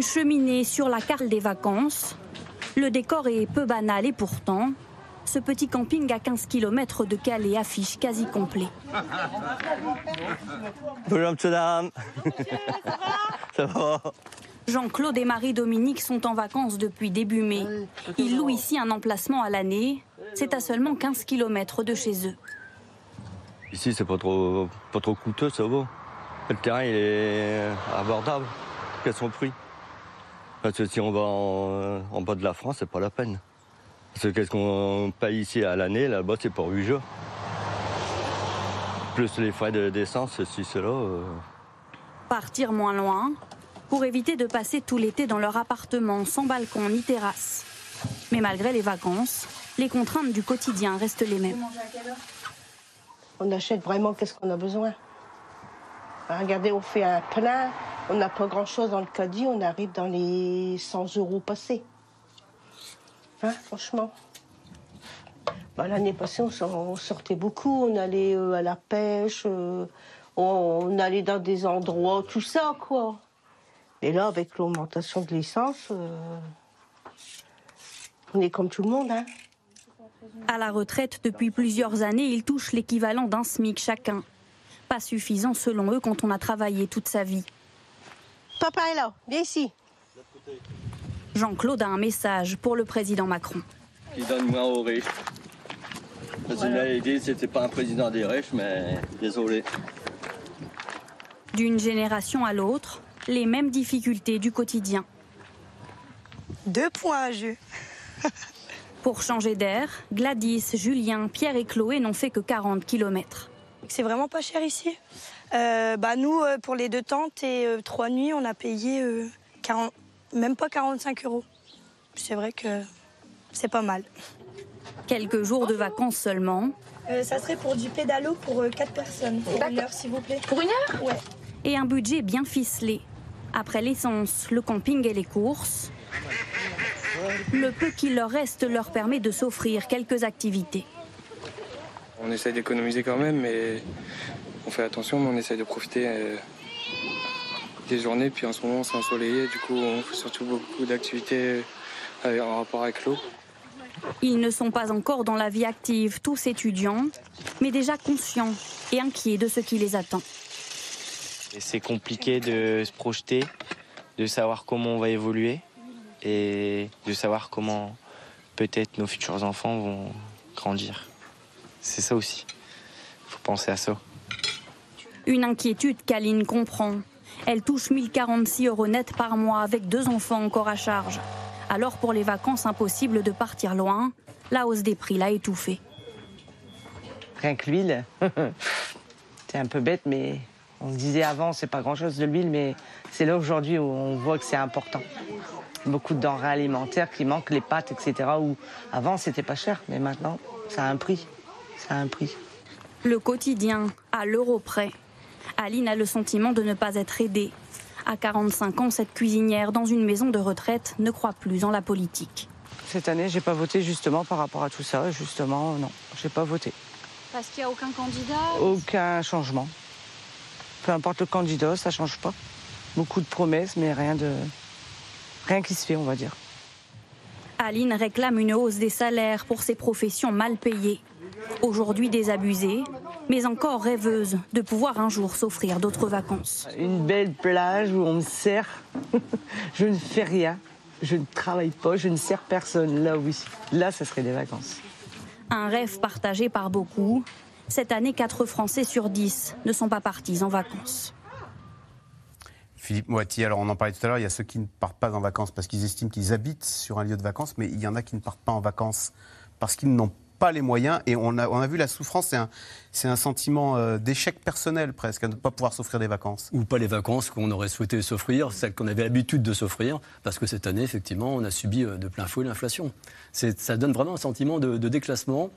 Une cheminée sur la carte des vacances. Le décor est peu banal et pourtant, ce petit camping à 15 km de Calais affiche quasi complet. Bonjour Ça va? Jean-Claude et Marie-Dominique sont en vacances depuis début mai. Ils louent ici un emplacement à l'année. C'est à seulement 15 km de chez eux. Ici, c'est pas trop, pas trop coûteux, ça va. Le terrain, il est abordable. Quel son prix? Parce que si on va en, bas de la France, c'est pas la peine. Parce que qu'est-ce qu'on paye ici à l'année, là-bas, c'est pour 8 jours. Plus les frais d'essence, ceci, cela. Euh. Partir moins loin, pour éviter de passer tout l'été dans leur appartement sans balcon ni terrasse. Mais malgré les vacances, les contraintes du quotidien restent les mêmes. On achète vraiment qu'est-ce qu'on a besoin. Regardez, on fait un plein, on n'a pas grand-chose dans le caddie, on arrive dans les 100 euros passés. Hein, franchement. Bah, l'année passée, on sortait beaucoup, on allait euh, à la pêche, euh, on allait dans des endroits, tout ça, quoi. Et là, avec l'augmentation de l'essence, euh, on est comme tout le monde. Hein. À la retraite depuis plusieurs années, ils touchent l'équivalent d'un SMIC chacun. Pas suffisant selon eux quand on a travaillé toute sa vie. Papa est là, viens ici. Jean-Claude a un message pour le président Macron. Il donne moins aux riches. Parce qu'il dit c'était pas un président des riches, mais désolé. D'une génération à l'autre, les mêmes difficultés du quotidien. Deux points à jeu. Pour changer d'air, Gladys, Julien, Pierre et Chloé n'ont fait que 40 km. C'est vraiment pas cher ici? Euh, bah nous, euh, pour les deux tentes et euh, trois nuits, on a payé 40, même pas 45 euros. C'est vrai que c'est pas mal. Quelques jours de vacances seulement. ça serait pour du pédalo pour quatre personnes. Pour une heure, s'il vous plaît. Pour une heure? Ouais. Et un budget bien ficelé. Après l'essence, le camping et les courses, le peu qu'il leur reste leur permet de s'offrir quelques activités. On essaye d'économiser quand même, mais on fait attention, mais on essaye de profiter euh, des journées. Puis en ce moment, c'est ensoleillé, du coup, on fait surtout beaucoup d'activités euh, en rapport avec l'eau. Ils ne sont pas encore dans la vie active, tous étudiants, mais déjà conscients et inquiets de ce qui les attend. C'est compliqué de se projeter, de savoir comment on va évoluer et de savoir comment peut-être nos futurs enfants vont grandir. C'est ça aussi. Il faut penser à ça. Une inquiétude qu'Aline comprend. Elle touche 1046 euros net par mois avec deux enfants encore à charge. Alors pour les vacances, impossible de partir loin. La hausse des prix l'a étouffée. Rien que l'huile. C'est un peu bête, mais on disait avant, c'est pas grand-chose de l'huile, mais c'est là aujourd'hui où on voit que c'est important. Beaucoup de denrées alimentaires qui manquent, les pâtes, etc. Où avant, c'était pas cher, mais maintenant, ça a un prix. Ça a un prix. Le quotidien, à l'euro près. Aline a le sentiment de ne pas être aidée. À 45 ans, cette cuisinière dans une maison de retraite ne croit plus en la politique. Cette année, j'ai pas voté justement par rapport à tout ça. Justement, non, j'ai pas voté. Parce qu'il n'y a aucun candidat? Aucun changement. Peu importe le candidat, ça change pas. Beaucoup de promesses, mais rien de rien qui se fait, on va dire. Aline réclame une hausse des salaires pour ces professions mal payées. Aujourd'hui désabusée, mais encore rêveuse de pouvoir un jour s'offrir d'autres vacances. Une belle plage où on me sert. je ne fais rien. Je ne travaille pas, je ne sers personne. Là, oui. Là, ce serait des vacances. Un rêve partagé par beaucoup, cette année, 4 Français sur 10 ne sont pas partis en vacances. Philippe Moiti, alors on en parlait tout à l'heure, il y a ceux qui ne partent pas en vacances parce qu'ils estiment qu'ils habitent sur un lieu de vacances, mais il y en a qui ne partent pas en vacances parce qu'ils n'ont pas les moyens. Et on a, on a vu la souffrance, c'est un, c'est un sentiment euh, d'échec personnel presque, à ne pas pouvoir s'offrir des vacances. Ou pas les vacances qu'on aurait souhaité s'offrir, celles qu'on avait l'habitude de s'offrir, parce que cette année, effectivement, on a subi euh, de plein fouet l'inflation. Ça donne vraiment un sentiment de, déclassement.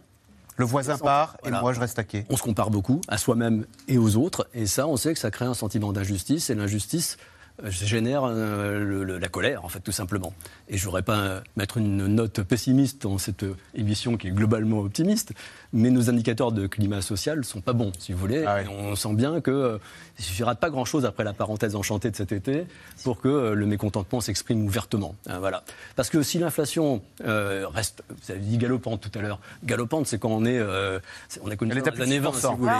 Le voisin part et moi je reste à quai. On se compare beaucoup à soi-même et aux autres, et ça, on sait que ça crée un sentiment d'injustice, et l'injustice, euh, génère euh, la colère, en fait, tout simplement. Et je ne voudrais pas mettre une note pessimiste dans cette émission qui est globalement optimiste, mais nos indicateurs de climat social ne sont pas bons, si vous voulez. Ah on sent bien qu'il euh, ne suffira de pas grand-chose après la parenthèse enchantée de cet été pour que le mécontentement s'exprime ouvertement. Hein, voilà. Parce que si l'inflation reste, vous avez dit galopante tout à l'heure, galopante, c'est quand on est, on a connu les années 20, si vous voulez.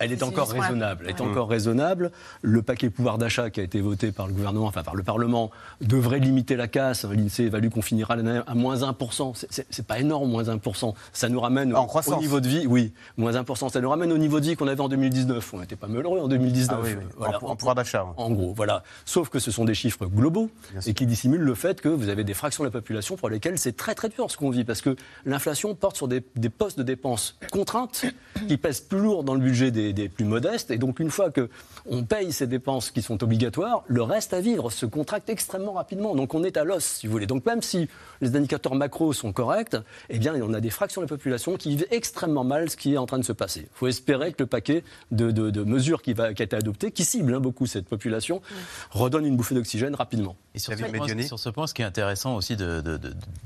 elle est encore raisonnable. Elle est encore raisonnable. Le paquet pouvoir d'achat qui a été voté par le gouvernement, enfin par le Parlement, devrait limiter la casse. L'INSEE évalue qu'on finira l'année à moins 1%. C'est pas énorme, moins 1%. Ça nous ramène au niveau de vie, oui, moins 1%. Ça nous ramène au niveau de vie qu'on avait en 2019. On n'était pas malheureux en 2019. Ah en, pouvoir d'achat. En gros, voilà. Sauf que ce sont des chiffres globaux et qui dissimulent le fait que vous avez des fractions de la population pour lesquelles c'est très très dur ce qu'on vit. Parce que l'inflation porte sur des, postes de dépenses contraintes qui pèsent plus lourd dans le budget des, des plus modestes. Et donc une fois qu'on paye ces dépenses qui sont obligatoires, le reste à vivre se contracte extrêmement rapidement. Donc on est à l'os, si vous voulez. Donc même si les indicateurs macro sont corrects, eh bien, on a des fractions de la population qui vivent extrêmement mal ce qui est en train de se passer. Il faut espérer que le paquet de, mesures qui, va, a été adopté, qui cible hein, beaucoup cette population, redonne une bouffée d'oxygène rapidement. Et sur ce, point, sur ce, point, ce qui est intéressant aussi de,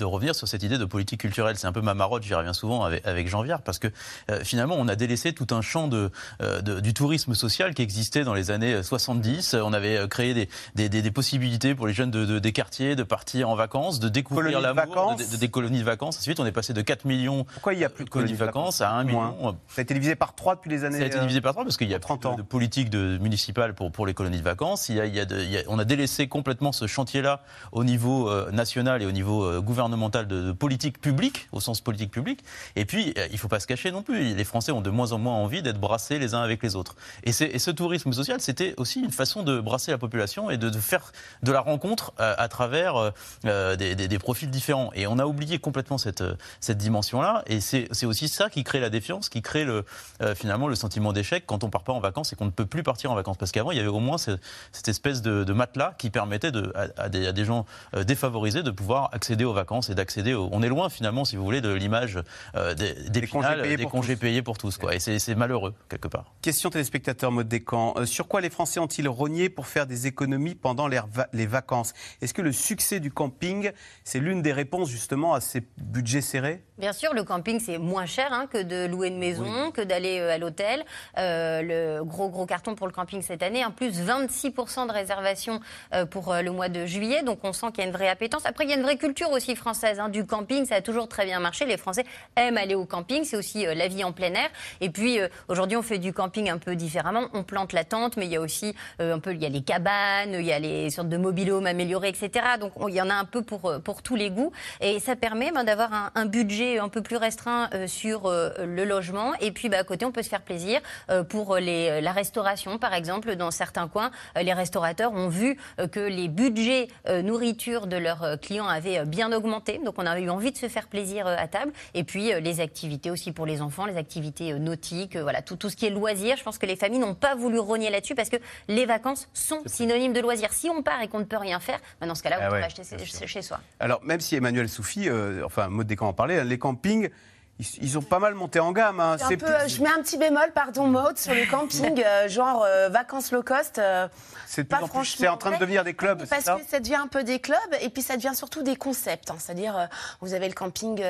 revenir sur cette idée de politique culturelle, c'est un peu ma marotte, j'y reviens souvent avec, Jean Viard, parce que euh, finalement, on a délaissé tout un champ euh, du tourisme social qui existait dans les années 70. On avait euh, des, possibilités pour les jeunes des quartiers de partir en vacances, de découvrir l'amour, de, des colonies de vacances. Ensuite, on est passé de 4 millions Pourquoi il y a plus de colonies de vacances, à 1 million. Ça a été divisé par 3 depuis les années. Ça a été divisé par 3 parce qu'il y a 30 ans. de politique de, municipale pour, pour les colonies de vacances. Il y a, on a délaissé complètement ce chantier-là au niveau euh, national et au niveau euh, gouvernemental de, politique publique, au sens politique publique. Et puis, euh, il ne faut pas se cacher non plus. Les Français ont de moins en moins envie d'être brassés les uns avec les autres. Et, et ce tourisme social, c'était aussi une façon de brasser la population et de, faire de la rencontre à travers des, des, profils différents. Et on a oublié complètement cette, cette dimension-là. Et c'est aussi ça qui crée la défiance, qui crée le, finalement le sentiment d'échec quand on part pas en vacances et qu'on ne peut plus partir en vacances. Parce qu'avant, il y avait au moins cette, espèce de, de, matelas qui permettait de, à, des, des, gens euh, défavorisés de pouvoir accéder aux vacances et d'accéder On est loin finalement, si vous voulez, de l'image euh, des, des, congés, payés, des pour congés payés, pour tous. Quoi. Et c'est malheureux, quelque part. Question téléspectateur mode Descamps. Euh, sur quoi les Français ont-ils rogné pour faire des économies pendant les, les vacances Est-ce que le succès du camping, c'est l'une des réponses justement à ces budgets serrés? Bien sûr, le camping, c'est moins cher hein, que de louer une maison, que d'aller à l'hôtel. le gros, gros carton pour le camping cette année, en plus 26% de réservations pour le mois de juillet. Donc on sent qu'il y a une vraie appétence. Après, il y a une vraie culture aussi française hein, du camping. Ça a toujours très bien marché. Les Français aiment aller au camping. C'est aussi euh, la vie en plein air. Et puis euh, aujourd'hui, on fait du camping un peu différemment. On plante la tente, mais il y a aussi euh, un peu, il y a les cabanes, il y a les sortes de mobilhomes améliorés, etc. Donc il y en a un peu pour pour tous les goûts. Et ça permet ben, d'avoir un, budget un peu plus restreint sur le logement. Et puis bah, à côté, on peut se faire plaisir pour les, la restauration, par exemple, dans certains coins. les restaurateurs ont vu que les budgets nourriture de leurs euh, clients avait euh, bien augmenté. Donc on a eu envie de se faire plaisir euh, à table. Et puis les activités aussi pour les enfants, les activités nautiques, voilà, tout, tout ce qui est loisirs. Je pense que les familles n'ont pas voulu rogner là-dessus parce que les vacances sont synonymes de loisirs. Si on part et qu'on ne peut rien faire, ben, dans ce cas-là, on ah peut acheter chez, soi. Alors même si Emmanuel Soufi, enfin, mode des camps en parlait, les campings ils, ont pas mal monté en gamme. Hein. Je mets un petit bémol, pardon, mode sur le camping, euh, genre euh, vacances low cost. Euh, c'est en train de devenir des clubs. Parce ça que ça devient un peu des clubs et puis ça devient surtout des concepts. Hein. C'est-à-dire, vous avez le camping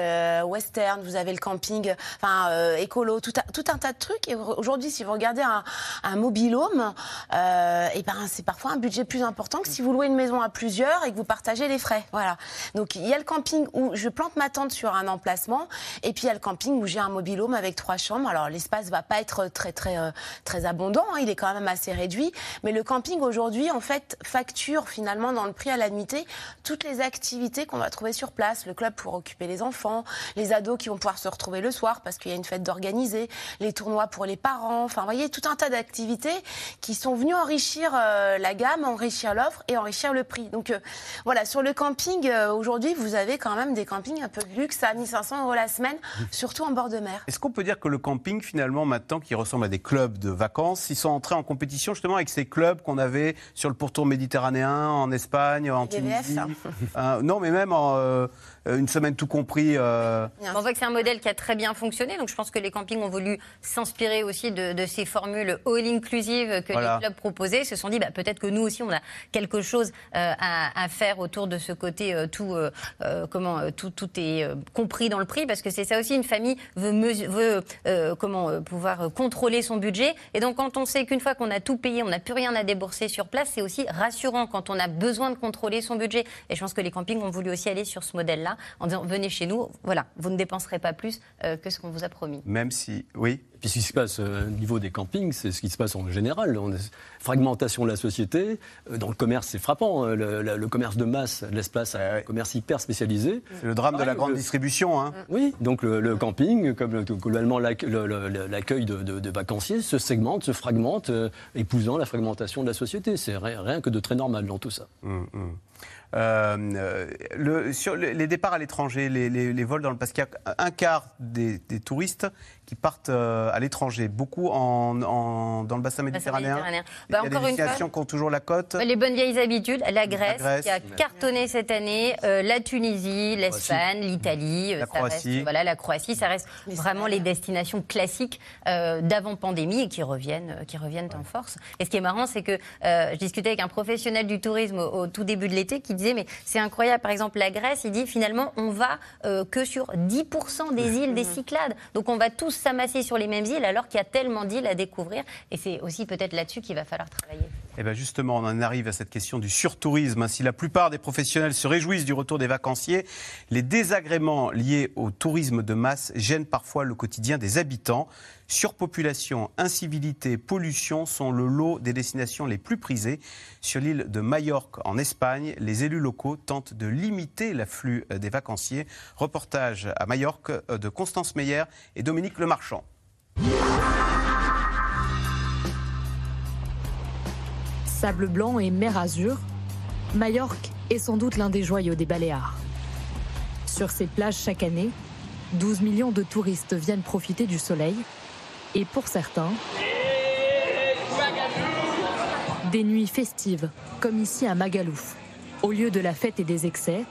western, vous avez le camping enfin, écolo, tout, tout, un tas de trucs. Et aujourd'hui, si vous regardez un, un mobilhome, et ben, c'est parfois un budget plus important que si vous louez une maison à plusieurs et que vous partagez les frais. Voilà. Donc il y a le camping où je plante ma tente sur un emplacement et puis il y a camping où j'ai un mobilhome avec trois chambres. Alors l'espace va pas être très très euh, très abondant, hein. il est quand même assez réduit, mais le camping aujourd'hui en fait facture finalement dans le prix à la nuitée toutes les activités qu'on va trouver sur place, le club pour occuper les enfants, les ados qui vont pouvoir se retrouver le soir parce qu'il y a une fête d'organiser, les tournois pour les parents, enfin vous voyez tout un tas d'activités qui sont venues enrichir euh, la gamme, enrichir l'offre et enrichir le prix. Donc euh, voilà, sur le camping aujourd'hui, vous avez quand même des campings un peu de luxe à 1500 euros la semaine surtout en bord de mer. Est-ce qu'on peut dire que le camping, finalement, maintenant, qui ressemble à des clubs de vacances, ils sont entrés en compétition justement avec ces clubs qu'on avait sur le pourtour méditerranéen, en Espagne, en Tunisie ça. Euh, Non, mais même en, euh, une semaine tout compris. euh, On voit que c'est un modèle qui a très bien fonctionné, donc je pense que les campings ont voulu s'inspirer aussi de, de ces formules all-inclusive que Voilà. les clubs proposaient. Ils se sont dit, bah, peut-être que nous aussi, on a quelque chose euh, à, à faire autour de ce côté euh, tout, comment, tout, tout est euh, compris dans le prix, parce que c'est ça aussi, une famille veut, euh, comment, euh, pouvoir euh, contrôler son budget. Et donc, quand on sait qu'une fois qu'on a tout payé, on n'a plus rien à débourser sur place, c'est aussi rassurant quand on a besoin de contrôler son budget. Et je pense que les campings ont voulu aussi aller sur ce modèle-là, en disant, venez chez nous, voilà, vous ne dépenserez pas plus que ce qu'on vous a promis. Même si, oui. Et puis ce qui se passe euh, au niveau des campings, c'est ce qui se passe en général. On fragmentation de la société. Euh, Dans le commerce, c'est frappant. hein. Le, commerce de masse laisse place à un commerce hyper spécialisé. C'est le drame de la grande le- distribution. Hein. Oui, donc le, le camping, comme le- globalement l'ac- le- le- l'accueil de, de- de vacanciers, se segmente, se fragmente, euh, épousant la fragmentation de la société. C'est rien, rien que de très normal dans tout ça. Hum, hum. Euh, euh, le- sur le- les départs à l'étranger, les, les- les vols dans le parce qu'il y a un quart des, des touristes qui partent euh, à l'étranger, beaucoup en, en- dans le bassin méditerranéen. méditerranéen. Il Bah, y a encore des une fois- destinations qui ont toujours la côte. Les bonnes vieilles habitudes, la Grèce, Grèce. qui a cartonné cette année, euh, la Tunisie, l'Espagne, l'Italie, La ça Croatie. reste, voilà, la Croatie, ça reste vraiment les destinations classiques euh, d'avant pandémie et qui reviennent, qui reviennent en force. Et ce qui est marrant, c'est que euh, je discutais avec un professionnel du tourisme au, au tout début de l'été qui disait mais c'est incroyable, par exemple la Grèce, il dit finalement on va euh, que sur 10% des îles des Cyclades, donc on va tous s'amasser sur les mêmes îles alors qu'il y a tellement d'îles à découvrir. Et c'est aussi peut-être là-dessus qu'il va falloir travailler. Eh bien justement, on en arrive à cette question du surtourisme. Si la plupart des professionnels se réjouissent du retour des vacanciers, les désagréments liés au tourisme de masse gênent parfois le quotidien des habitants. Surpopulation, incivilité, pollution sont le lot des destinations les plus prisées. Sur l'île de Majorque, en Espagne, les élus locaux tentent de limiter l'afflux euh, des vacanciers. Reportage à Majorque euh, de Constance Meyer et Dominique Lemarchand. Sable blanc et mer Azur, Majorque est sans doute l'un des joyaux des Baléares. Sur ces plages chaque année, 12 millions de touristes viennent profiter du soleil et pour certains, des nuits festives, comme ici à Magalouf, au lieu de la fête et des excès,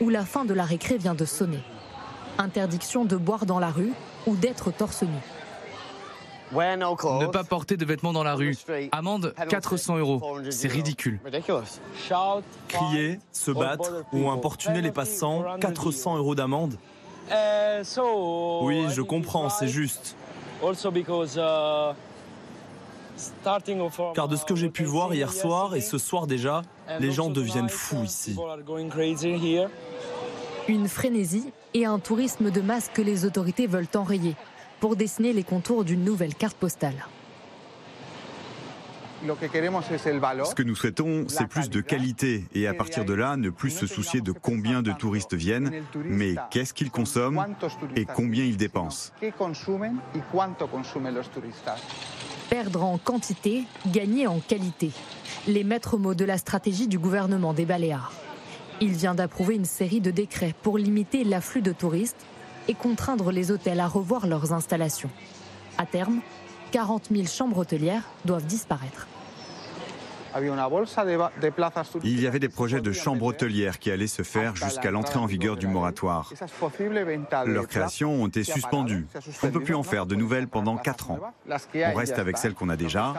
où la fin de la récré vient de sonner. Interdiction de boire dans la rue ou d'être torse nu. Ne pas porter de vêtements dans la rue. Amende 400 euros. C'est ridicule. Crier, se battre ou importuner les passants, 400 euros d'amende Oui, je comprends, c'est juste. Car de ce que j'ai pu voir hier soir et ce soir déjà, les gens deviennent fous ici. Une frénésie et un tourisme de masse que les autorités veulent enrayer pour dessiner les contours d'une nouvelle carte postale. Ce que nous souhaitons, c'est plus de qualité et à partir de là, ne plus se soucier de combien de touristes viennent, mais qu'est-ce qu'ils consomment et combien ils dépensent. Perdre en quantité, gagner en qualité. Les maîtres mots de la stratégie du gouvernement des Baléares. Il vient d'approuver une série de décrets pour limiter l'afflux de touristes et contraindre les hôtels à revoir leurs installations. À terme, 40 000 chambres hôtelières doivent disparaître. Il y avait des projets de chambres hôtelières qui allaient se faire jusqu'à l'entrée en vigueur du moratoire. Leurs créations ont été suspendues. On ne peut plus en faire de nouvelles pendant 4 ans. On reste avec celles qu'on a déjà.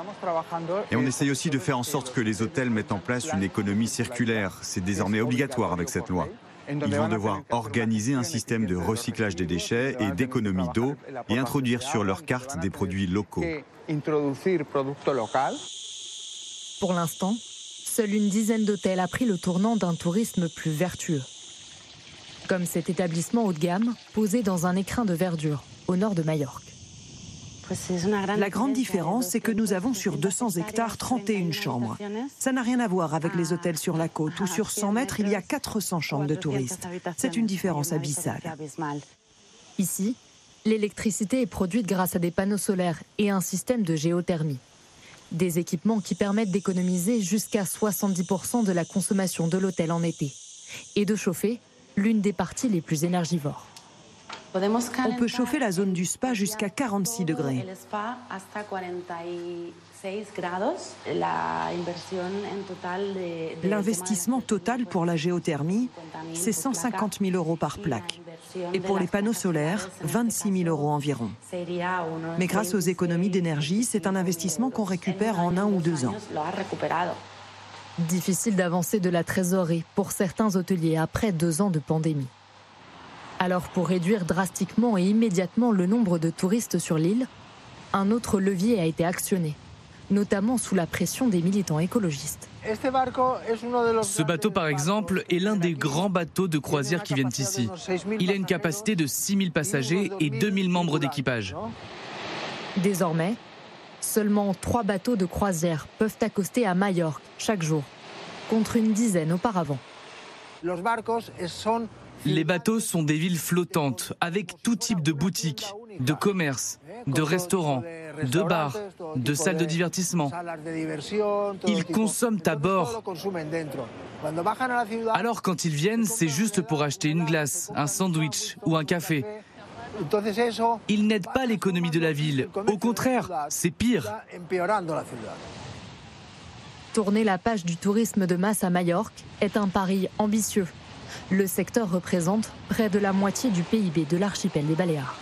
Et on essaye aussi de faire en sorte que les hôtels mettent en place une économie circulaire. C'est désormais obligatoire avec cette loi. Ils vont devoir organiser un système de recyclage des déchets et d'économie d'eau et introduire sur leur carte des produits locaux. Pour l'instant, seule une dizaine d'hôtels a pris le tournant d'un tourisme plus vertueux. Comme cet établissement haut de gamme, posé dans un écrin de verdure, au nord de Majorque. La grande différence, c'est que nous avons sur 200 hectares 31 chambres. Ça n'a rien à voir avec les hôtels sur la côte où sur 100 mètres, il y a 400 chambres de touristes. C'est une différence abyssale. Ici, l'électricité est produite grâce à des panneaux solaires et un système de géothermie. Des équipements qui permettent d'économiser jusqu'à 70% de la consommation de l'hôtel en été et de chauffer l'une des parties les plus énergivores. On peut chauffer la zone du spa jusqu'à 46 degrés. L'investissement total pour la géothermie, c'est 150 000 euros par plaque. Et pour les panneaux solaires, 26 000 euros environ. Mais grâce aux économies d'énergie, c'est un investissement qu'on récupère en un ou deux ans. Difficile d'avancer de la trésorerie pour certains hôteliers après deux ans de pandémie. Alors pour réduire drastiquement et immédiatement le nombre de touristes sur l'île, un autre levier a été actionné, notamment sous la pression des militants écologistes. Ce bateau, par exemple, est l'un des grands bateaux de croisière qui viennent ici. Il a une capacité de 6000 passagers et 2000 membres d'équipage. Désormais, seulement trois bateaux de croisière peuvent accoster à Majorque chaque jour, contre une dizaine auparavant. Les bateaux sont des villes flottantes, avec tout type de boutiques, de commerces, de restaurants, de bars, de salles de divertissement. Ils consomment à bord. Alors quand ils viennent, c'est juste pour acheter une glace, un sandwich ou un café. Ils n'aident pas l'économie de la ville. Au contraire, c'est pire. Tourner la page du tourisme de masse à Majorque est un pari ambitieux. Le secteur représente près de la moitié du PIB de l'archipel des Baléares.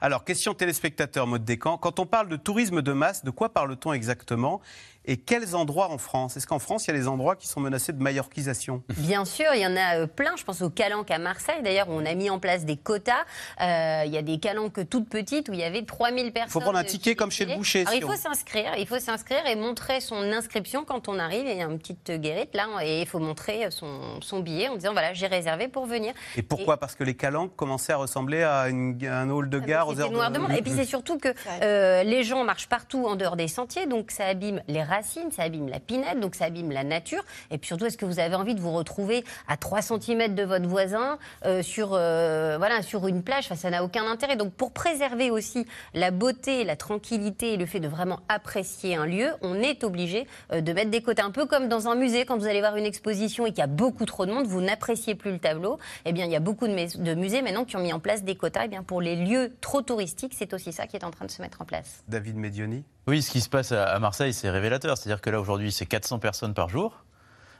Alors, question téléspectateur, mode décan. Quand on parle de tourisme de masse, de quoi parle-t-on exactement? Et quels endroits en France? Est-ce qu'en France, il y a des endroits qui sont menacés de majorquisation Bien sûr, il y en a euh, plein. Je pense aux calanques à Marseille. D'ailleurs, on a mis en place des quotas. Euh, il y a des calanques toutes petites où il y avait 3000 personnes. Il faut prendre un ticket comme chez le boucher. Alors, il faut s'inscrire. Il faut s'inscrire et montrer son inscription quand on arrive. Il y a une petite guérite là et il faut montrer son, son billet en disant voilà, j'ai réservé pour venir. Et pourquoi? Parce que les calanques commençaient à ressembler à, un hall de Ah, gare aux heures noir de monde. Et puis c'est surtout que euh, les gens marchent partout en dehors des sentiers, donc ça abîme les racines, ça abîme la pinette, donc ça abîme la nature. Et puis surtout, est-ce que vous avez envie de vous retrouver à 3 cm de votre voisin euh, sur, euh, voilà, sur une plage? Ça n'a aucun intérêt. Donc pour préserver aussi la beauté, la tranquillité et le fait de vraiment apprécier un lieu, on est obligé euh, de mettre des quotas. Un peu comme dans un musée, quand vous allez voir une exposition et qu'il y a beaucoup trop de monde, vous n'appréciez plus le tableau. Eh bien, il y a beaucoup de, de musées maintenant qui ont mis en place des quotas. Eh bien, pour les lieux trop touristiques, c'est aussi ça qui est en train de se mettre en place. David Medioni Oui, ce qui se passe à Marseille, c'est révélateur. C'est-à-dire que là, aujourd'hui, c'est 400 personnes par jour.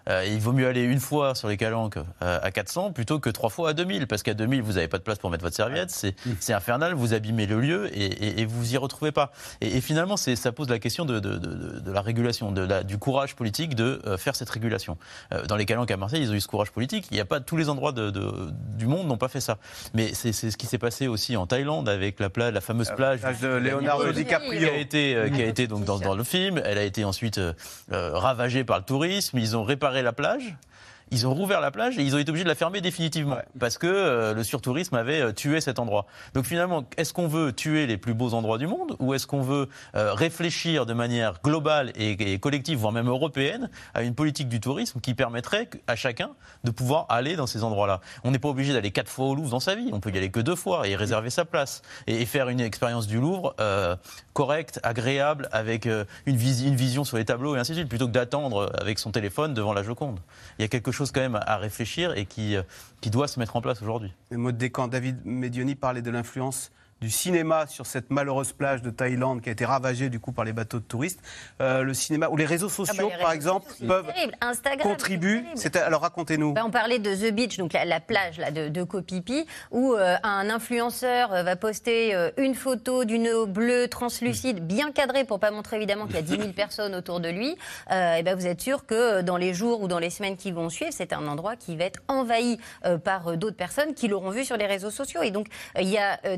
Euh, il vaut mieux aller une fois sur les calanques euh, à 400 plutôt que trois fois à 2000, parce qu'à 2000, vous n'avez pas de place pour mettre votre serviette, c'est c'est infernal, vous abîmez le lieu et, et, et vous y retrouvez pas. Et, et finalement, c'est- ça pose la question de, de, de, de la régulation, de la, du courage politique de euh, faire cette régulation. Euh, dans les calanques à Marseille, ils ont eu ce courage politique. Il n'y a pas tous les endroits de, de- du monde n'ont pas fait ça. Mais c'est c'est ce qui s'est passé aussi en Thaïlande avec la, plage, la fameuse plage plage de Leonardo DiCaprio. qui a été, euh, qui a été donc dans, dans le film. Elle a été ensuite euh, euh, ravagée par le tourisme. Ils ont réparé la plage. Ils ont rouvert la plage et ils ont été obligés de la fermer définitivement parce que euh, le surtourisme avait euh, tué cet endroit. Donc finalement, est-ce qu'on veut tuer les plus beaux endroits du monde ou est-ce qu'on veut euh, réfléchir de manière globale et, et collective, voire même européenne, à une politique du tourisme qui permettrait à chacun de pouvoir aller dans ces endroits-là? On n'est pas obligé d'aller quatre fois au Louvre dans sa vie, on peut y aller que deux fois et réserver sa place et, et faire une expérience du Louvre euh, correcte, agréable, avec une, une vision sur les tableaux et ainsi de suite, plutôt que d'attendre avec son téléphone devant la Joconde. Il y a quelque chose quand même à réfléchir et qui, euh, qui doit se mettre en place aujourd'hui. Mode décan, David Medioni parlait de l'influence du cinéma sur cette malheureuse plage de Thaïlande qui a été ravagée du coup par les bateaux de touristes. Euh, le cinéma ou les réseaux sociaux, Ah bah, les par exemple, sociaux, peuvent. C'est- Alors racontez-nous. Bah, on parlait de The Beach, donc la, la plage là, de, de Koh Phi Phi, où euh, un influenceur euh, va poster euh, une photo d'une eau bleue translucide, bien cadrée pour pas montrer évidemment qu'il y a 10 000 personnes autour de lui. Et ben vous êtes sûr que dans les jours ou dans les semaines qui vont suivre, c'est un endroit qui va être envahi par d'autres personnes qui l'auront vu sur les réseaux sociaux. Et donc il y a euh,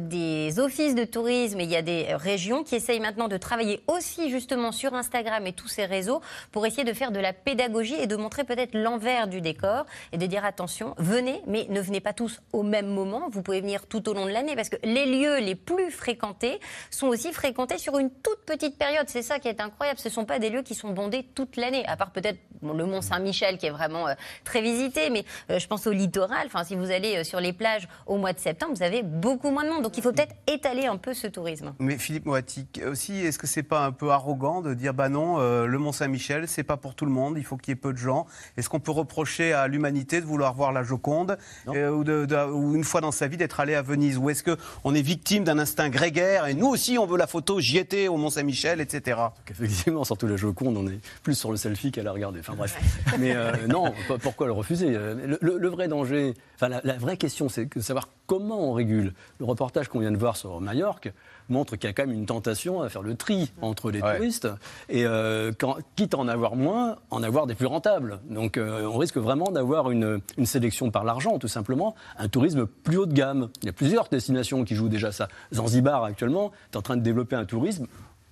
des offices de tourisme et il y a des euh, régions qui essayent maintenant de travailler aussi justement sur Instagram et tous ces réseaux pour essayer de faire de la pédagogie et de montrer peut-être l'envers du décor et de dire attention, venez, mais ne venez pas tous au même moment. Vous pouvez venir tout au long de l'année parce que les lieux les plus fréquentés sont aussi fréquentés sur une toute petite période. C'est ça qui est incroyable. Ce ne sont pas des lieux qui sont bondés toute l'année, à part peut-être le Mont Saint-Michel qui est vraiment euh, très visité, mais euh, je pense au littoral. Enfin, si vous allez sur les plages au mois de septembre, vous avez beaucoup moins de monde. Donc il faut peut-être étaler un peu ce tourisme. Mais Philippe Moati, aussi, est-ce que c'est pas un peu arrogant de dire bah non, euh, le Mont Saint-Michel, c'est pas pour tout le monde, il faut qu'il y ait peu de gens. Est-ce qu'on peut reprocher à l'humanité de vouloir voir la Joconde euh, ou, de, de- ou une fois dans sa vie d'être allé à Venise? Ou est-ce que on est victime d'un instinct grégaire et nous aussi on veut la photo, j'y étais au Mont Saint-Michel, etc. Effectivement, surtout la Joconde, on est plus sur le selfie qu'à la regarder. Enfin bref. Mais euh, non, pourquoi le refuser? Le, le- le vrai danger, enfin la, la vraie question, c'est de savoir comment on régule. Le reportage qu'on vient de voir sur Majorque montre qu'il y a quand même une tentation à faire le tri entre les touristes et euh, quand, quitte à en avoir moins, en avoir des plus rentables. Donc euh, on risque vraiment d'avoir une, une sélection par l'argent, tout simplement, un tourisme plus haut de gamme. Il y a plusieurs destinations qui jouent déjà ça. Zanzibar actuellement est en train de développer un tourisme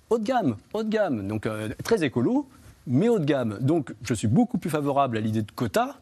haut de gamme, haut de gamme, donc euh, très écolo, mais haut de gamme. Donc je suis beaucoup plus favorable à l'idée de quotas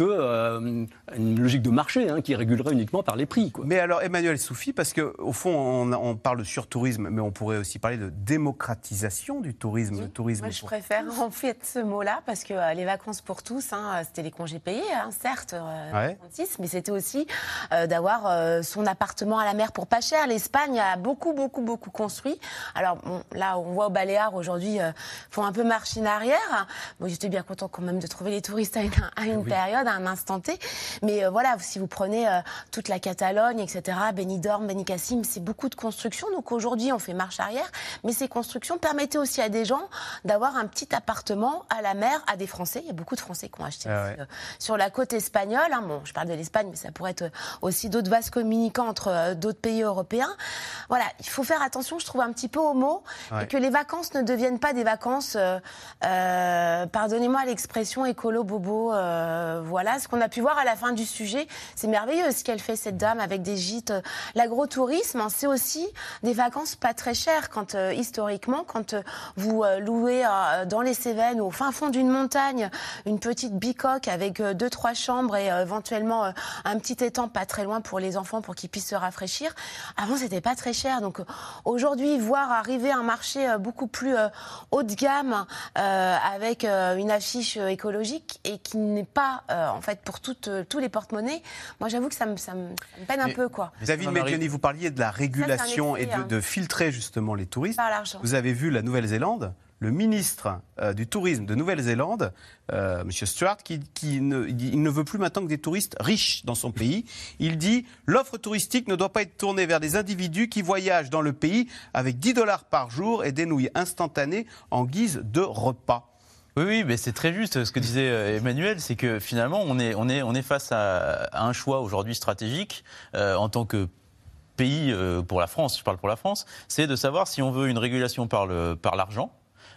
que euh, une logique de marché hein, qui régulerait uniquement par les prix. Quoi. Mais alors Emmanuel Soufi, parce qu'au fond on, on parle de surtourisme, mais on pourrait aussi parler de démocratisation du tourisme. Le tourisme Moi, je pour préfère en fait ce mot-là parce que euh, les vacances pour tous, hein, c'était les congés payés, hein, certes, euh, Ouais. 36, mais c'était aussi euh, d'avoir euh, son appartement à la mer pour pas cher. L'Espagne a beaucoup, beaucoup, beaucoup construit. Alors bon, là, on voit au Baléares aujourd'hui euh, font un peu machine arrière. Bon, j'étais bien content quand même de trouver les touristes à une, à une période, à un instant T. Mais euh, voilà, si vous prenez euh, toute la Catalogne, etc., Benidorm, Benicassim, c'est beaucoup de constructions. Donc aujourd'hui, on fait marche arrière, mais ces constructions permettaient aussi à des gens d'avoir un petit appartement à la mer, à des Français. Il y a beaucoup de Français qui ont acheté Ah ouais. euh, sur la côte espagnole. hein. Bon, je parle de l'Espagne, mais ça pourrait être aussi d'autres vases communicants entre d'autres pays européens. Voilà, il faut faire attention, je trouve, un petit peu aux mots, Ouais. et que les vacances ne deviennent pas des vacances, euh, pardonnez-moi l'expression écolo-bobo. euh, voilà, ce qu'on a pu voir à la fin du sujet, c'est merveilleux ce qu'elle fait, cette dame, avec des gîtes. Euh, L'agro-tourisme, c'est aussi des vacances pas très chères, quand euh, historiquement, quand euh, vous louez dans les Cévennes, au fin fond d'une montagne, une petite bicoque avec deux, trois chambres et éventuellement un petit étang pas très loin pour les enfants pour qu'ils puissent se rafraîchir. Avant, c'était pas très cher. Donc aujourd'hui, voir arriver un marché beaucoup plus haut de gamme avec une affiche écologique et qui n'est pas euh, en fait pour toutes, euh, tous les porte-monnaies, moi j'avoue que ça me, ça me- ça me peine un peu quoi. David Medjani, vous parliez de la régulation et de, hein. de filtrer justement les touristes. Par l'argent. Vous avez vu la Nouvelle-Zélande, le ministre euh, du tourisme de Nouvelle-Zélande, euh, M. Stewart, qui, qui ne, il ne veut plus maintenant que des touristes riches dans son pays. Il dit l'offre touristique ne doit pas être tournée vers des individus qui voyagent dans le pays avec 10 dollars par jour et des nouilles instantanées en guise de repas. Oui, oui, mais c'est très juste ce que disait euh, Emmanuel, c'est que finalement, on est, on est, on est face à, un choix aujourd'hui stratégique euh, en tant que pays euh, pour la France, je parle pour la France, c'est de savoir si on veut une régulation par l'argent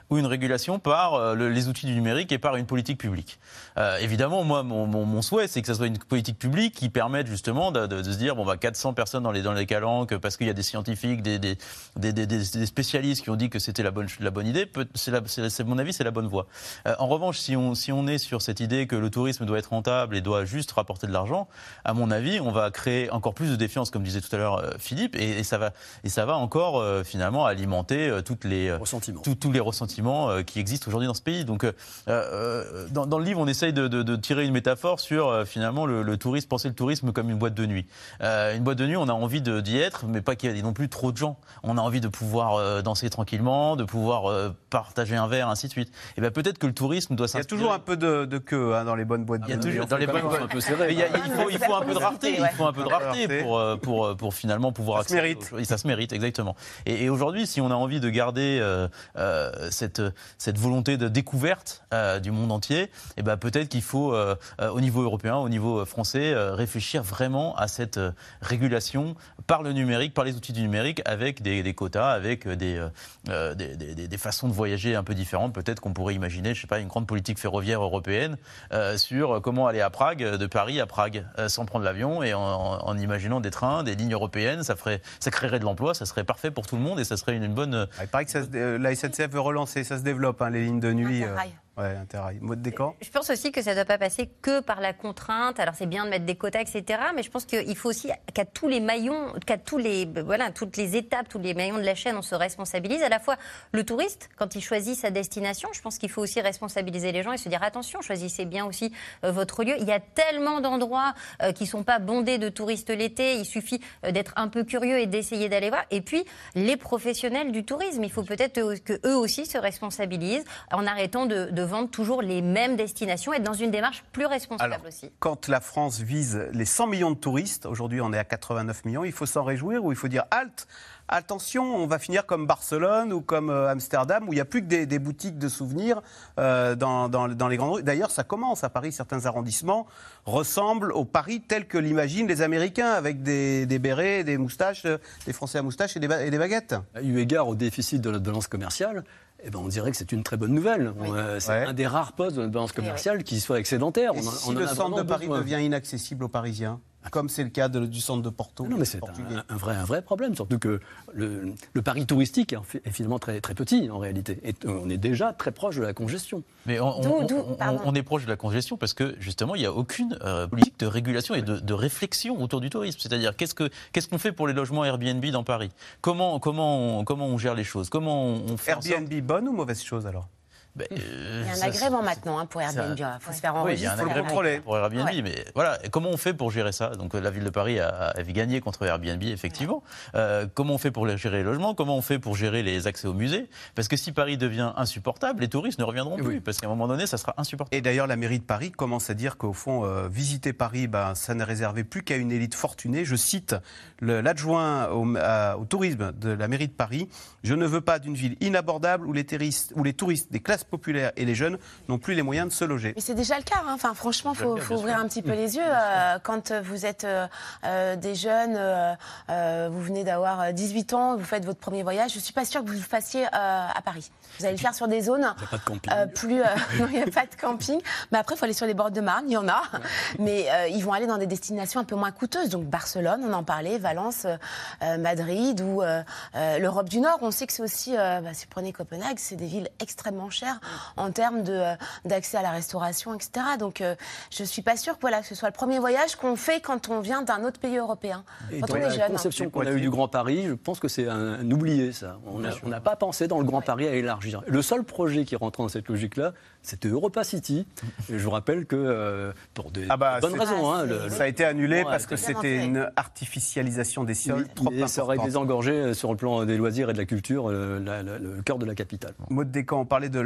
ou une régulation par euh, le- les outils du numérique et par une politique publique. Euh, évidemment, moi, mon, mon- mon souhait, c'est que ça soit une politique publique qui permette justement de, de- de se dire, bon, bah, 400 personnes dans les, dans les calanques, parce qu'il y a des scientifiques, des, des, des, des- des- des spécialistes qui ont dit que c'était la bonne, la bonne idée, c'est mon avis, c'est la bonne voie. Euh, en revanche, si on, si on est sur cette idée que le tourisme doit être rentable et doit juste rapporter de l'argent, à mon avis, on va créer encore plus de défiance, comme disait tout à l'heure Philippe, et, et ça va, et ça va encore euh, finalement alimenter toutes les, tous les ressentiments euh, qui existent aujourd'hui dans ce pays. Donc, euh, euh, dans, dans le livre, on essaye de, de- de tirer une métaphore sur euh, finalement le, le tourisme, penser le tourisme comme une boîte de nuit. Euh, une boîte de nuit, on a envie de- d'y être, mais pas qu'il y ait non plus trop de gens. On a envie de pouvoir danser tranquillement, de pouvoir partager un verre, ainsi de suite. Et ben peut-être que le tourisme doit Il y a s'inspirer. toujours un peu de, de queue hein, dans les bonnes boîtes Il y a de toujours nuit. dans les bonnes il faut, un peu de rareté. Il faut un peu de rareté pour, pour, pour finalement pouvoir Ça se accéder mérite. ça se mérite, exactement. Et, aujourd'hui, si on a envie de garder euh, cette, cette volonté de découverte euh, du monde entier, eh ben peut-être qu'il faut, euh, euh, au niveau européen, au niveau euh, français, euh, réfléchir vraiment à cette euh, régulation par le numérique, par les outils du numérique, avec des, quotas, avec euh, des, euh, euh, des, façons de voyager un peu différentes. Peut-être qu'on pourrait imaginer, je sais pas, une grande politique ferroviaire européenne euh, sur comment aller à Prague, euh, de Paris à Prague, euh, sans prendre l'avion et en, imaginant des trains, des lignes européennes. Ça, ferait, ça créerait de l'emploi, ça serait parfait pour tout le monde et ça serait une, bonne. Il paraît que euh, la SNCF veut relancer, ça se développe, hein, les lignes de nuit. euh. Ouais, Interrail. Mode décor Je pense aussi que ça ne doit pas passer que par la contrainte. Alors c'est bien de mettre des quotas, etc. Mais je pense qu'il faut aussi qu'à tous les maillons, qu'à tous les, voilà, toutes les étapes, tous les maillons de la chaîne, on se responsabilise. À la fois le touriste, quand il choisit sa destination, je pense qu'il faut aussi responsabiliser les gens et se dire attention, choisissez bien aussi euh, votre lieu. Il y a tellement d'endroits euh, qui sont pas bondés de touristes l'été. Il suffit euh, d'être un peu curieux et d'essayer d'aller voir. Et puis les professionnels du tourisme, il faut peut-être que eux aussi se responsabilisent en arrêtant de vendre toujours les mêmes destinations, être dans une démarche plus responsable Alors, aussi. Quand la France vise les 100 millions de touristes, aujourd'hui on est à 89 millions, il faut s'en réjouir ou il faut dire halte Attention, on va finir comme Barcelone ou comme euh, Amsterdam, où il n'y a plus que des, des boutiques de souvenirs euh, dans, dans- dans les grandes rues. D'ailleurs, ça commence à Paris. Certains arrondissements ressemblent au Paris tel que l'imaginent les Américains, avec des, des bérets, des moustaches, euh, des Français à moustaches et des, et des baguettes. Eu égard au déficit de notre balance commerciale, eh ben, on dirait que c'est une très bonne nouvelle. Euh, C'est un des rares postes de notre balance commerciale qui soit excédentaire. Et On en- si on le centre de Paris besoin. devient inaccessible aux Parisiens, comme c'est le cas de- du centre de Porto Non, mais c'est un, un vrai, un vrai problème, surtout que le, le Paris touristique est, finalement très, très petit en réalité. Et on est déjà très proche de la congestion. Mais on, on- on- on- on est proche de la congestion parce que justement, il n'y a aucune euh, politique de régulation et de, de réflexion autour du tourisme. C'est-à-dire, qu'est-ce que- qu'est-ce qu'on fait pour les logements Airbnb dans Paris? Comment, comment, on, comment on gère les choses? Comment on, fait sorte- Airbnb, bonne ou mauvaise chose alors? Ben, euh, Il y a un ça, agrément maintenant hein, pour Airbnb. Il faut se faire Oui, il y a un agrément pour Airbnb, Ouais. mais voilà, et comment on fait pour gérer ça? Donc euh, la ville de Paris a, a gagné contre Airbnb, effectivement. Euh, comment on fait pour gérer les logements Comment on fait pour gérer les accès aux musées Parce que si Paris devient insupportable, les touristes ne reviendront plus, parce qu'à un moment donné, ça sera insupportable. Et d'ailleurs, la mairie de Paris commence à dire qu'au fond, euh, visiter Paris, ben, ça n'est réservé plus qu'à une élite fortunée. Je cite l'adjoint au, tourisme de la mairie de Paris. Je ne veux pas d'une ville inabordable où les, touristes, où les touristes des classes populaires et les jeunes n'ont plus les moyens de se loger. Mais c'est déjà le cas. hein. Enfin, franchement, il faut, cas, faut bien ouvrir sûr. un petit peu les yeux. Euh, quand vous êtes euh, euh, des jeunes, euh, euh, vous venez d'avoir euh, 18 ans, vous faites votre premier voyage, je ne suis pas sûre que vous le fassiez euh, à Paris. Vous allez le faire sur des zones pas de camping. euh, plus... euh, non, il n'y a pas de camping. Mais après, il faut aller sur les bords de Marne, il y en a. Mais euh, ils vont aller dans des destinations un peu moins coûteuses. Donc Barcelone, on en parlait, Valence, euh, euh, Madrid ou euh, euh, l'Europe du Nord. On sait que c'est aussi, euh, bah, si vous prenez Copenhague, c'est des villes extrêmement chères en termes euh, d'accès à la restauration, etc. Donc euh, je ne suis pas sûre que, voilà, que ce soit le premier voyage qu'on fait quand on vient d'un autre pays européen. Et quand dans on est la jeune. hein. conception qu'on a eue du Grand Paris, je pense que c'est un, un oublié, ça. On n'a pas pensé dans le Grand Paris à élargir. Le seul projet qui rentre dans cette logique-là, c'était Europa City. Et je vous rappelle que, euh, pour des Ah bah, bonnes raisons, hein, le- ça a été annulé parce que c'était une artificialisation des sols trop Et ça aurait désengorgé euh, sur le plan des loisirs et de la culture euh, la- la- le cœur de la capitale. Maud Descamps, on parlait de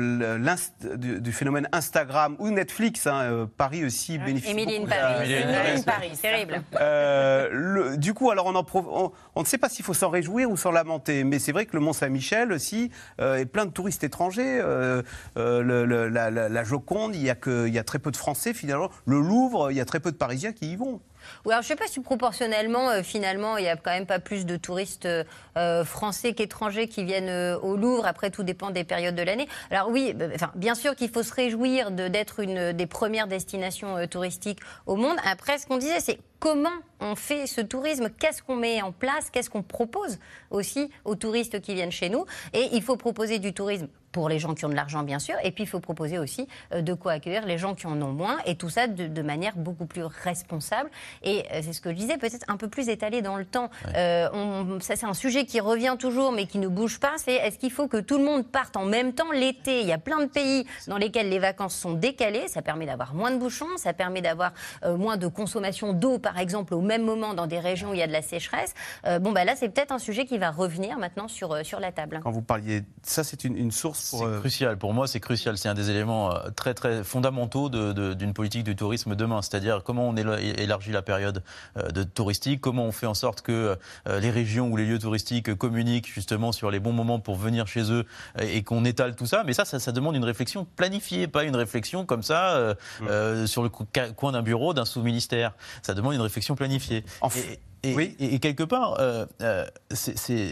du, du phénomène Instagram ou Netflix. hein, euh, Paris aussi bénéficie. Émilie in beaucoup. Paris. Émilie Paris. terrible. Euh, le- du coup, alors on, en prof- on, on ne sait pas s'il faut s'en réjouir ou s'en lamenter, mais c'est vrai que le Mont Saint-Michel aussi euh, est plein de touristes étrangers. Euh, euh, le- le- la, Joconde, il y, a que, il y a très peu de Français finalement. Le Louvre, il y a très peu de Parisiens qui y vont. Alors je ne sais pas si proportionnellement, euh, finalement, il n'y a quand même pas plus de touristes euh, euh, français qu'étrangers qui viennent au Louvre. Après, tout dépend des périodes de l'année. Alors oui, bah, bien sûr qu'il faut se réjouir d'être une des premières destinations touristiques au monde. Après, ce qu'on disait, c'est comment on fait ce tourisme, qu'est-ce qu'on met en place, qu'est-ce qu'on propose aussi aux touristes qui viennent chez nous? Et il faut proposer du tourisme pour les gens qui ont de l'argent, bien sûr, et puis il faut proposer aussi de quoi accueillir les gens qui en ont moins, et tout ça de manière beaucoup plus responsable. Et euh, c'est ce que je disais, peut-être un peu plus étalé dans le temps. Euh, on- ça, c'est un sujet qui revient toujours, mais qui ne bouge pas. C'est est-ce qu'il faut que tout le monde parte en même temps l'été? Il y a plein de pays dans lesquels les vacances sont décalées. Ça permet d'avoir moins de bouchons, ça permet d'avoir euh, moins de consommation d'eau, par exemple, au même moment dans des régions où il y a de la sécheresse. Euh, bon, bah là, c'est peut-être un sujet qui va revenir maintenant sur, euh, sur la table. Quand vous parliez, ça c'est une, une source pour. euh, crucial. Pour moi, c'est crucial. C'est un des éléments très très fondamentaux de- de- d'une politique du tourisme demain. C'est-à-dire comment on éla- élargit la période euh, de touristique, comment on fait en sorte que euh, les régions ou les lieux touristiques communiquent justement sur les bons moments pour venir chez eux euh, et qu'on étale tout ça? Mais ça, ça, ça demande une réflexion planifiée, pas une réflexion comme ça euh, euh, sur le coin d'un bureau d'un sous-ministère. Ça demande une réflexion planifiée. Et- et, et- et quelque part, euh, euh,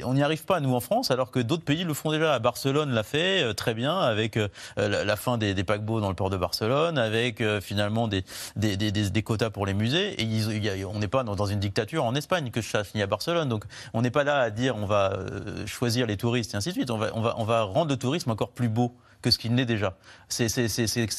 on n'y arrive pas, nous, en France, alors que d'autres pays le font déjà. Barcelone l'a fait euh, très bien, avec la, la fin des, des paquebots dans le port de Barcelone, avec finalement des, des, des- des- des quotas pour les musées. Et ils- il y a- on n'est pas dans, dans une dictature en Espagne, que ça finit à Barcelone. Donc on n'est pas là à dire on va choisir les touristes et ainsi de suite. On va, on va, on va rendre le tourisme encore plus beau que ce qu'il n'est déjà. C'est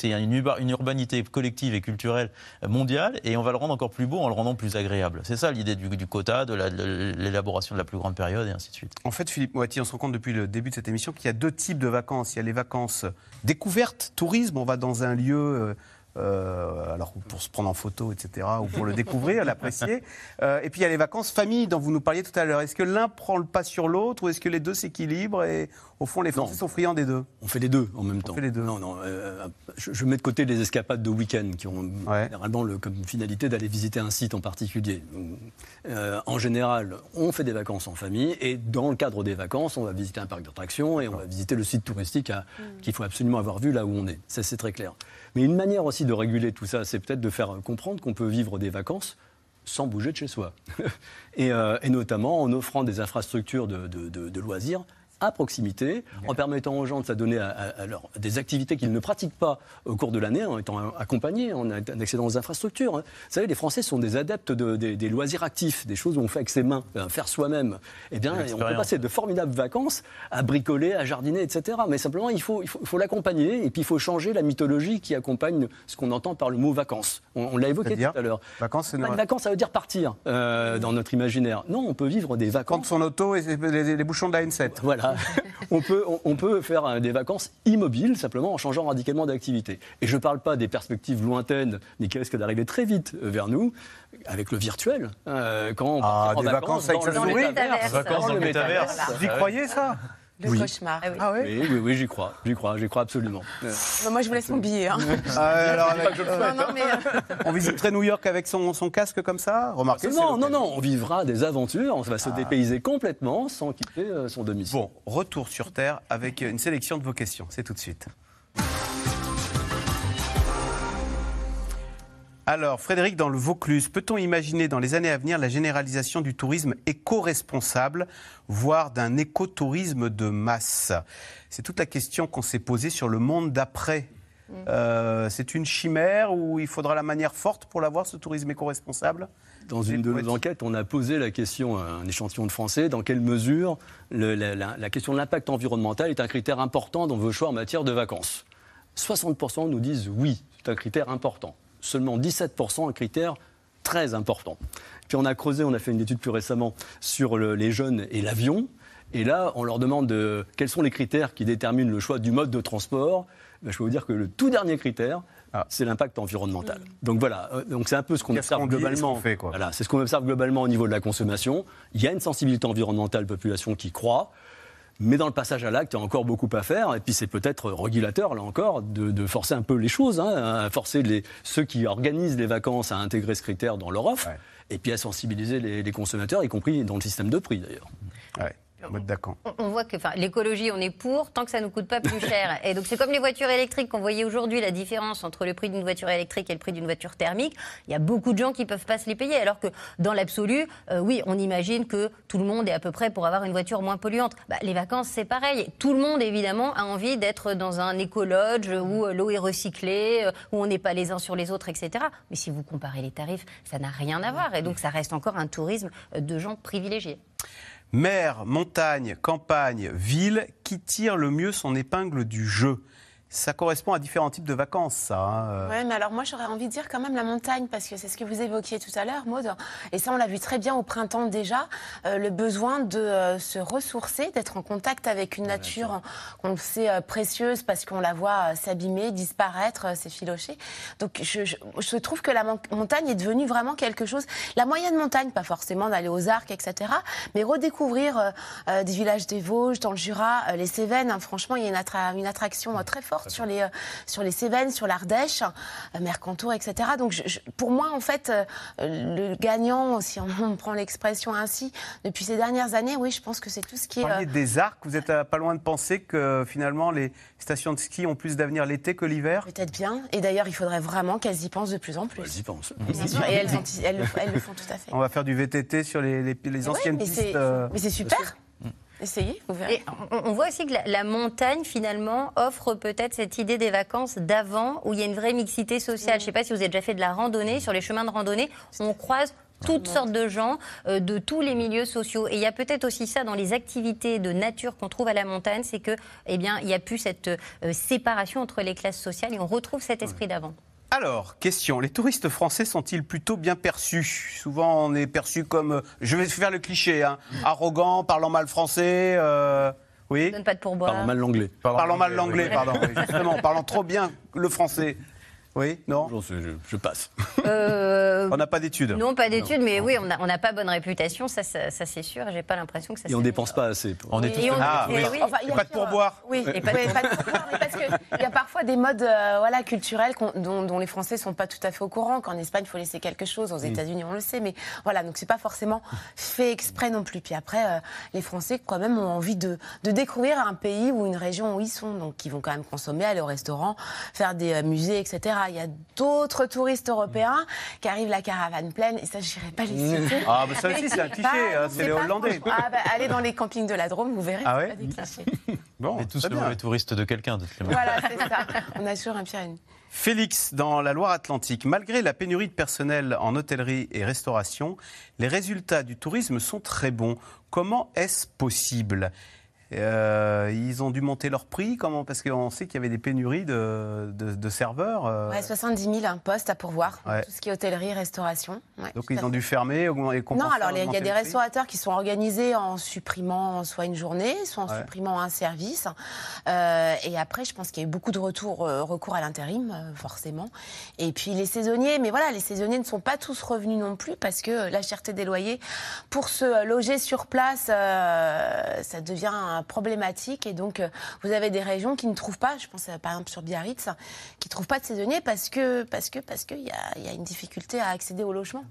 une, une urbanité collective et culturelle mondiale et on va le rendre encore plus beau en le rendant plus agréable. C'est ça l'idée du, du, quota, de l'élaboration de la plus grande période et ainsi de suite. En fait, Philippe Moiti, on se rend compte depuis le début de cette émission qu'il y a deux types de vacances. Il y a les vacances découvertes, tourisme, on va dans un lieu. Euh, euh, alors pour se prendre en photo, etc., ou pour le découvrir, l'apprécier. Euh, et puis il y a les vacances famille dont vous nous parliez tout à l'heure. Est-ce que l'un prend le pas sur l'autre ou est-ce que les deux s'équilibrent et au fond les Français sont friands des deux On fait les deux en même temps. On fait les deux. Non, non. Euh, je, mets de côté les escapades de week-end qui ont généralement le, comme finalité d'aller visiter un site en particulier. en général, on fait des vacances en famille et dans le cadre des vacances, on va visiter un parc d'attractions et on va visiter le site touristique mm. qu'il faut absolument avoir vu là où on est. Ça, c'est très clair. Mais une manière aussi de réguler tout ça, c'est peut-être de faire comprendre qu'on peut vivre des vacances sans bouger de chez soi. Euh, et, notamment en offrant des infrastructures de loisirs à proximité, en permettant aux gens de s'adonner à, des activités qu'ils ne pratiquent pas au cours de l'année, en étant accompagnés, en accédant aux infrastructures. Hein. Vous savez, les Français sont des adeptes des, loisirs actifs, des choses où on fait avec ses mains, faire soi-même. Eh bien, on peut passer de formidables vacances à bricoler, à jardiner, etc. Mais simplement, il faut, il faut, l'accompagner et puis il faut changer la mythologie qui accompagne ce qu'on entend par le mot vacances. On, l'a évoqué tout à l'heure. Vacances, c'est vacances, ça veut dire partir euh, dans notre imaginaire. Non, on peut vivre des vacances. Prendre son auto et les, les bouchons de la N7. Voilà. on, peut, on, peut faire euh, des vacances immobiles, simplement en changeant radicalement d'activité. Et je ne parle pas des perspectives lointaines, mais qui risquent d'arriver très vite euh, vers nous, avec le virtuel. Euh, quand on ah, des vacances, avec sa souris Vacances dans le métaverse. Vous y croyez, ça? Le cauchemar. Ah oui. oui, oui, oui, j'y crois, j'y crois, j'y crois absolument. moi, je vous laisse mon billet. Hein. Ah, on visiterait New York avec son, son casque comme ça Remarquez. Non, non, non, on vivra des aventures, on va se ah. dépayser complètement sans quitter euh, son domicile. Bon, retour sur Terre avec une sélection de vos questions. C'est tout de suite. Alors, Frédéric, dans le Vaucluse, peut-on imaginer dans les années à venir la généralisation du tourisme éco-responsable, voire d'un écotourisme de masse? C'est toute la question qu'on s'est posée sur le monde d'après. Mm. Euh, c'est une chimère ou il faudra la manière forte pour l'avoir, ce tourisme éco-responsable? Dans une de nos enquêtes, on a posé la question à un échantillon de Français dans quelle mesure la, la, question de l'impact environnemental est un critère important dans vos choix en matière de vacances? 60% nous disent oui, c'est un critère important seulement 17% un critère très important. Puis on a creusé, on a fait une étude plus récemment sur les jeunes et l'avion. Et là, on leur demande de, quels sont les critères qui déterminent le choix du mode de transport. Ben, je peux vous dire que le tout dernier critère, ah. c'est l'impact environnemental. Donc voilà, euh, donc c'est un peu ce qu'on observe globalement. Voilà, c'est ce qu'on observe globalement au niveau de la consommation. Il y a une sensibilité environnementale population qui croît. Mais dans le passage à l'acte, il y a encore beaucoup à faire. Et puis c'est peut-être régulateur, là encore, de, forcer un peu les choses, hein, à forcer les, ceux qui organisent les vacances à intégrer ce critère dans leur offre, et puis à sensibiliser les, les, consommateurs, y compris dans le système de prix d'ailleurs. Ouais. On voit que l'écologie, on est pour tant que ça ne nous coûte pas plus cher. Et donc c'est comme les voitures électriques qu'on voyait aujourd'hui, la différence entre le prix d'une voiture électrique et le prix d'une voiture thermique. Il y a beaucoup de gens qui ne peuvent pas se les payer. Alors que dans l'absolu, euh, oui, on imagine que tout le monde est à peu près pour avoir une voiture moins polluante. Bah, les vacances, c'est pareil. Tout le monde, évidemment, a envie d'être dans un écologe où euh, l'eau est recyclée, euh, où on n'est pas les uns sur les autres, etc. Mais si vous comparez les tarifs, ça n'a rien à voir. Et donc ça reste encore un tourisme de gens privilégiés. Mer, montagne, campagne, ville, qui tire le mieux son épingle du jeu ça correspond à différents types de vacances, ça. Hein, euh. Oui, mais alors moi j'aurais envie de dire quand même la montagne, parce que c'est ce que vous évoquiez tout à l'heure, Maud. Et ça, on l'a vu très bien au printemps déjà, euh, le besoin de euh, se ressourcer, d'être en contact avec une nature qu'on sait précieuse parce qu'on la voit s'abîmer, disparaître, s'effilocher. Donc je, je, trouve que la montagne est devenue vraiment quelque chose. La moyenne montagne, pas forcément d'aller aux arcs, etc., mais redécouvrir des villages des Vosges, dans le Jura, les Cévennes. Hein, franchement, il y a une, une attraction très forte sur les, euh, sur les Cévennes, sur l'Ardèche, euh, Mercantour, etc. Donc pour moi, en fait, euh, le gagnant, si on, prend l'expression ainsi, depuis ces dernières années, oui, je pense que c'est tout ce qui est... Vous des arcs, vous êtes pas loin de penser que finalement les stations de ski ont plus d'avenir l'été que l'hiver Peut-être bien. Et d'ailleurs, il faudrait vraiment qu'elles y pensent de plus en plus. Elles y pensent. Et elles, elles, le, font tout à fait. On va faire du VTT sur les, les, anciennes pistes. Mais c'est super. Essayez, vous verrez. on, voit aussi que la, montagne, finalement, offre peut-être cette idée des vacances d'avant, où il y a une vraie mixité sociale. Je ne sais pas si vous avez déjà fait de la randonnée. Sur les chemins de randonnée, on croise toutes sortes de gens, euh, de tous les milieux sociaux. Et il y a peut-être aussi ça dans les activités de nature qu'on trouve à la montagne, c'est que, eh bien, il n'y a plus cette euh, séparation entre les classes sociales et on retrouve cet esprit d'avant. Alors, question, les touristes français sont-ils plutôt bien perçus? Souvent, on est perçu comme, euh, je vais faire le cliché, hein, arrogant, parlant mal français. euh, oui. Donne pas de pourboire. Parlant mal l'anglais. Parlant mal l'anglais, pardon. oui, justement, parlant trop bien le français. Oui, non je, je passe. Euh, On n'a pas d'études. Non, pas d'études, mais oui, on n'a on n'a pas bonne réputation, ça, ça, ça, c'est sûr. J'ai pas l'impression que ça. Et on dépense pas assez. pour- On est tous Et on- Ah, et oui. oui. Enfin, il y a Pas de pourboire. Oui, Et pas de pourboire, mais parce qu'il y a parfois des modes euh, voilà, culturels dont, dont les Français sont pas tout à fait au courant. Qu'en Espagne, il faut laisser quelque chose. Aux États-Unis, on le sait. Mais voilà, donc c'est pas forcément fait exprès non plus. Puis après, euh, les Français, quand même, ont envie de, de découvrir un pays ou une région où ils sont. Donc, ils vont quand même consommer, aller au restaurant, faire des euh, musées, etc. Il y a d'autres touristes européens qui arrivent la caravane pleine. Et ça, je n'irai pas les citer. Ah, bah ça aussi, c'est un cliché, hein, c'est les Hollandais. Ah, bah, allez dans les campings de la Drôme, vous verrez. Ah c'est ouais pas des clichés. Bon, On est tous très le bien. mauvais touriste de quelqu'un, de. Voilà, c'est ça. On a toujours un pied à une. Félix, dans la Loire-Atlantique, malgré la pénurie de personnel en hôtellerie et restauration, les résultats du tourisme sont très bons. Comment est-ce possible? Euh, Ils ont dû monter leur prix Comment Parce qu'on sait qu'il y avait des pénuries de, de- de serveurs. euh, Ouais, 70 000 un poste à pourvoir. Ouais. Tout ce qui est hôtellerie, restauration. Ouais, donc ils ont dû fermer augmenter- et Non, alors il y a des restaurateurs qui sont organisés en supprimant soit une journée, soit en supprimant un service. Euh, et après, je pense qu'il y a eu beaucoup de retours, euh, recours à l'intérim, forcément. Et puis les saisonniers, mais voilà, les saisonniers ne sont pas tous revenus non plus parce que la cherté des loyers, pour se loger sur place, ça devient problématique. Et donc, euh, vous avez des régions qui ne trouvent pas, je pense par exemple sur Biarritz, qui ne trouvent pas de saisonniers parce que parce que parce qu'il y a, il y a une difficulté à accéder au logement.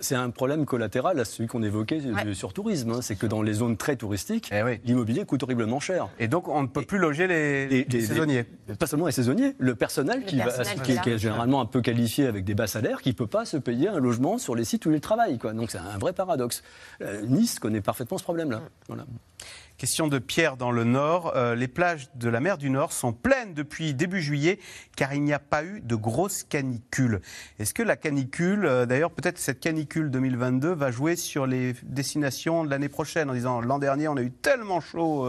C'est un, problème collatéral à celui qu'on évoquait euh, Ouais. sur tourisme. hein. C'est que dans les zones très touristiques, Eh oui. l'immobilier coûte horriblement cher. Et donc on ne peut plus loger les, Les- les les- saisonniers. les- pas seulement les saisonniers, le personnel, Le qui, va- personnel qui qui est qui généralement un peu qualifié avec des bas salaires, qui ne peut pas se payer un logement sur les sites où il travaille. Quoi. Donc c'est un vrai paradoxe. Euh, nice connaît parfaitement ce problème-là. Voilà. Question de Pierre dans le Nord. Euh, les plages de la mer du Nord sont pleines depuis début juillet car il n'y a pas eu de grosse canicule. Est-ce que la canicule, euh, d'ailleurs peut-être cette canicule 2022 va jouer sur les destinations de l'année prochaine? En disant l'an dernier on a eu tellement chaud,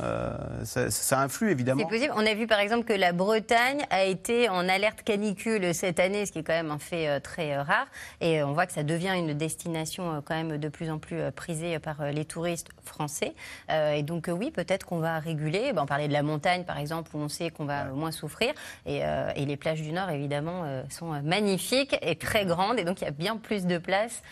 euh, ça, ça influe C'est évidemment. possible. On a vu par exemple que la Bretagne a été en alerte canicule cette année, ce qui est quand même un fait euh, très euh, rare. Et on voit que ça devient une destination quand même de plus en plus prisée par les touristes français. Euh, Et donc oui, peut-être qu'on va réguler. Ben, on parlait de la montagne par exemple, où on sait qu'on va moins souffrir. Et, euh, et les plages du Nord évidemment sont magnifiques et très grandes. Et donc il y a bien plus de place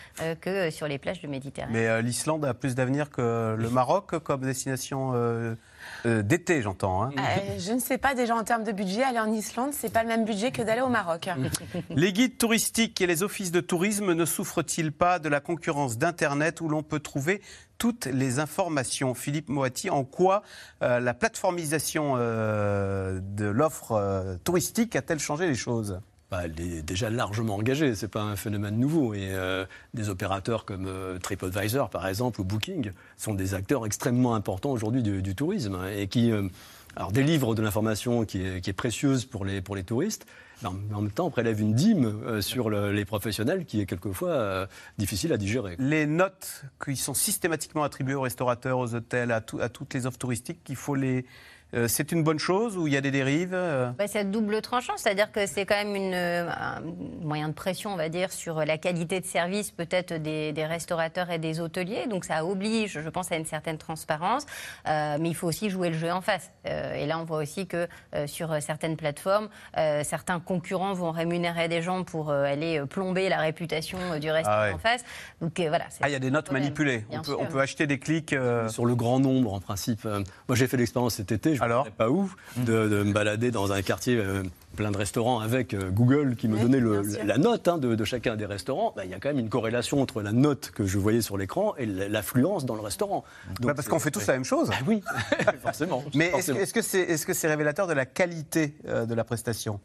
que sur les plages de Méditerranée. Mais l'Islande a plus d'avenir que le Maroc comme destination euh, euh, d'été, j'entends. hein. Euh, je ne sais pas déjà en termes de budget, aller en Islande, c'est pas le même budget que d'aller au Maroc. Les guides touristiques et les offices de tourisme ne souffrent-ils pas de la concurrence d'Internet où l'on peut trouver toutes les informations? Philippe Moati, en quoi euh, la plateformisation euh, de l'offre euh, touristique a-t-elle changé les choses? Bah, elle est déjà largement engagée, ce n'est pas un phénomène nouveau. Et euh, des opérateurs comme euh, TripAdvisor, par exemple, ou Booking, sont des acteurs extrêmement importants aujourd'hui du, du tourisme hein, et qui euh, alors, délivrent de l'information qui est, qui est précieuse pour les, pour les touristes, mais en, même temps prélèvent une dîme sur le- les professionnels qui est quelquefois difficile à digérer. Les notes qui sont systématiquement attribuées aux restaurateurs, aux hôtels, à, tout- à toutes les offres touristiques, qu'il faut les... euh, c'est une bonne chose ou il y a des dérives euh Bah, c'est à double tranchant, c'est-à-dire que c'est quand même une, euh, un moyen de pression, on va dire, sur la qualité de service peut-être des, des restaurateurs et des hôteliers. Donc ça oblige, je pense, à une certaine transparence. Euh, mais il faut aussi jouer le jeu en face. Euh, et là, on voit aussi que euh, sur certaines plateformes, euh, certains concurrents vont rémunérer des gens pour euh, aller plomber la réputation euh, du restaurant Ah ouais. en face. Donc euh, voilà. Ah, il y a des notes problème. manipulées. On peut, sûr. on peut acheter des clics. euh, Sur le grand nombre, en principe. Euh, moi, j'ai fait l'expérience cet été, je ne sais pas où, de, de me balader dans un quartier euh, plein de restaurants avec euh, Google qui me donnait le- la note hein, de, de chacun des restaurants. Bah, Il y a quand même une corrélation entre la note que je voyais sur l'écran et l'affluence dans le restaurant. bah, parce qu'on fait tous la même chose. oui, forcément. Mais est-ce que- c'est est -ce que c'est révélateur de la qualité euh, de la prestation?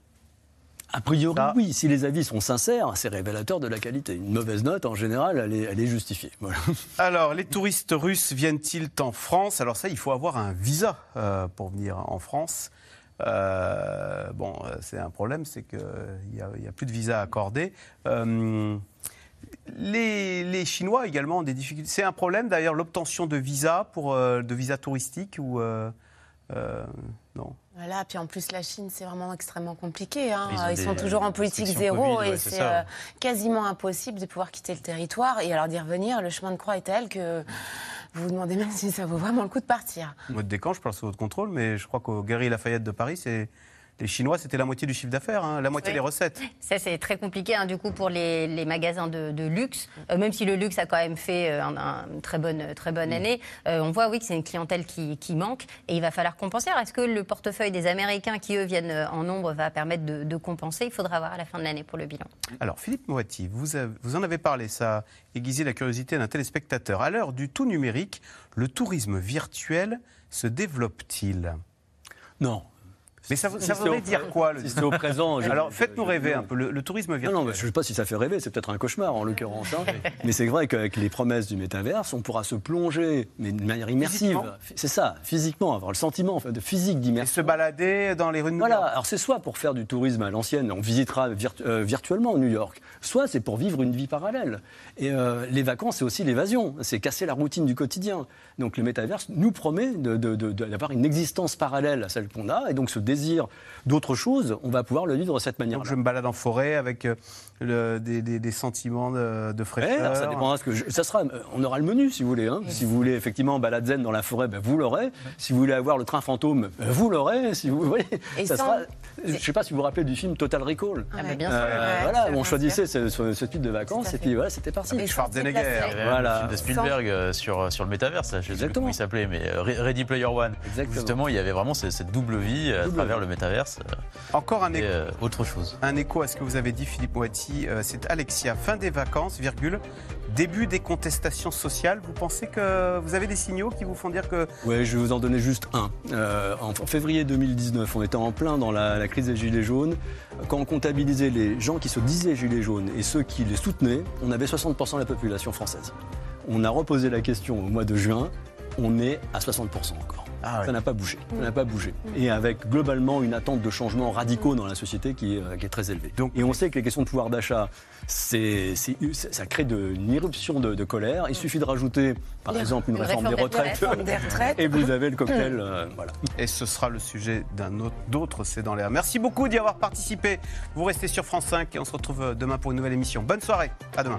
A priori, oui. Si les avis sont sincères, c'est révélateur de la qualité. Une mauvaise note, en général, elle est, elle est justifiée. Voilà. Alors, les touristes russes viennent-ils en France? Alors ça, il faut avoir un visa euh, pour venir en France. Euh, bon, euh, c'est un problème, c'est qu'il n'y a, il y a plus de visa accordé. Euh, les, les Chinois également ont des difficultés. C'est un problème d'ailleurs l'obtention de visa pour de visa touristique ou non? Voilà, puis en plus la Chine, c'est vraiment extrêmement compliqué. hein. Ils sont toujours en politique zéro Covid, et c'est euh, quasiment impossible de pouvoir quitter le territoire. Et alors d'y revenir, le chemin de croix est tel que vous vous demandez même si ça vaut vraiment le coup de partir. Mode des camps, je parle sous votre contrôle, mais je crois qu'au Galeries Lafayette de Paris, c'est les Chinois, c'était la moitié du chiffre d'affaires, hein, la moitié Oui. des recettes. Ça, c'est très compliqué, hein, du coup, pour les, les magasins de, de luxe. Euh, même si le luxe a quand même fait euh, un- un- une très bonne, très bonne année, euh, on voit, oui, que c'est une clientèle qui, qui manque et il va falloir compenser. Alors, Est-ce que le portefeuille des Américains, qui eux viennent en nombre, va permettre de, de compenser? Il faudra voir à la fin de l'année pour le bilan. Alors, Philippe Moati, vous, avez- vous en avez parlé, ça a aiguisé la curiosité d'un téléspectateur. À l'heure du tout numérique, le tourisme virtuel se développe-t-il? Non. Mais ça, voudrait dire quoi le... si c'est au présent, Alors, faites-nous rêver un peu. Le, le tourisme virtuel. Non, non, mais je ne sais pas si ça fait rêver, c'est peut-être un cauchemar en l'occurrence. hein. mais c'est vrai qu'avec les promesses du métaverse, on pourra se plonger, mais de manière immersive. C'est ça, physiquement, avoir le sentiment en fait, de physique Et d'immersion. se balader dans les rues de New Voilà, York. alors c'est soit pour faire du tourisme à l'ancienne, on visitera virtu- euh, virtuellement New York, soit c'est pour vivre une vie parallèle. Et euh, les vacances, c'est aussi l'évasion, c'est casser la routine du quotidien. Donc le métaverse nous promet de- de- de- d'avoir une existence parallèle à celle qu'on a, et donc ce désir d'autre chose, on va pouvoir le vivre de cette manière-là. Donc, je me balade en forêt avec euh, le- des, des- des sentiments de, de Ouais, fraîcheur. ça dépendra ce que je- ça sera. euh, On aura le menu si vous voulez. hein. Si vous voulez effectivement balade zen dans la forêt, ben, vous l'aurez. Si vous voulez avoir le train fantôme, ben, vous l'aurez. Si vous voyez, Et ça sans- sera. Je ne sais pas si vous vous rappelez du film Total Recall. Ah, bien sûr. Euh, Ouais, voilà, on choisissait ce, ce- ce type de vacances et puis voilà, c'était parti. Et Schwarzenegger. Avait Voilà. un film de Spielberg sur, sur le métaverse, je sais plus Exactement. comment il s'appelait, mais Re- Ready Player One. Exactement. Justement, il y avait vraiment cette, cette double vie à Double travers le métaverse euh, Encore un écho. euh, autre chose. Un écho à ce que vous avez dit, Philippe Moati. Euh, c'est Alexia. Fin des vacances, virgule. Début des contestations sociales. Vous pensez que vous avez des signaux qui vous font dire que Ouais, je vais vous en donner juste un. Euh, en en février 2019, on était en plein dans la, la crise des Gilets jaunes. Quand on comptabilisait les gens qui se disaient Gilets jaunes et ceux qui les soutenaient, on avait 60% de la population française. On a reposé la question au mois de juin, on est à 60% encore. Ah ouais. Ça n'a pas bougé. Ça n'a pas bougé. Et avec globalement une attente de changements radicaux dans la société qui est, euh, qui est très élevée. Donc- et on sait que les questions de pouvoir d'achat, c'est, c'est- c'est- ça crée de, une irruption de, de colère. Il suffit de rajouter, par Les- exemple, une, une réforme, réforme des des retraites. Réforme des retraites. Et vous avez le cocktail. euh, voilà. Et ce sera le sujet d'un autre, d'autres C'est dans l'air. Merci beaucoup d'y avoir participé. Vous restez sur France 5 et on se retrouve euh, demain pour une nouvelle émission. Bonne soirée. À demain.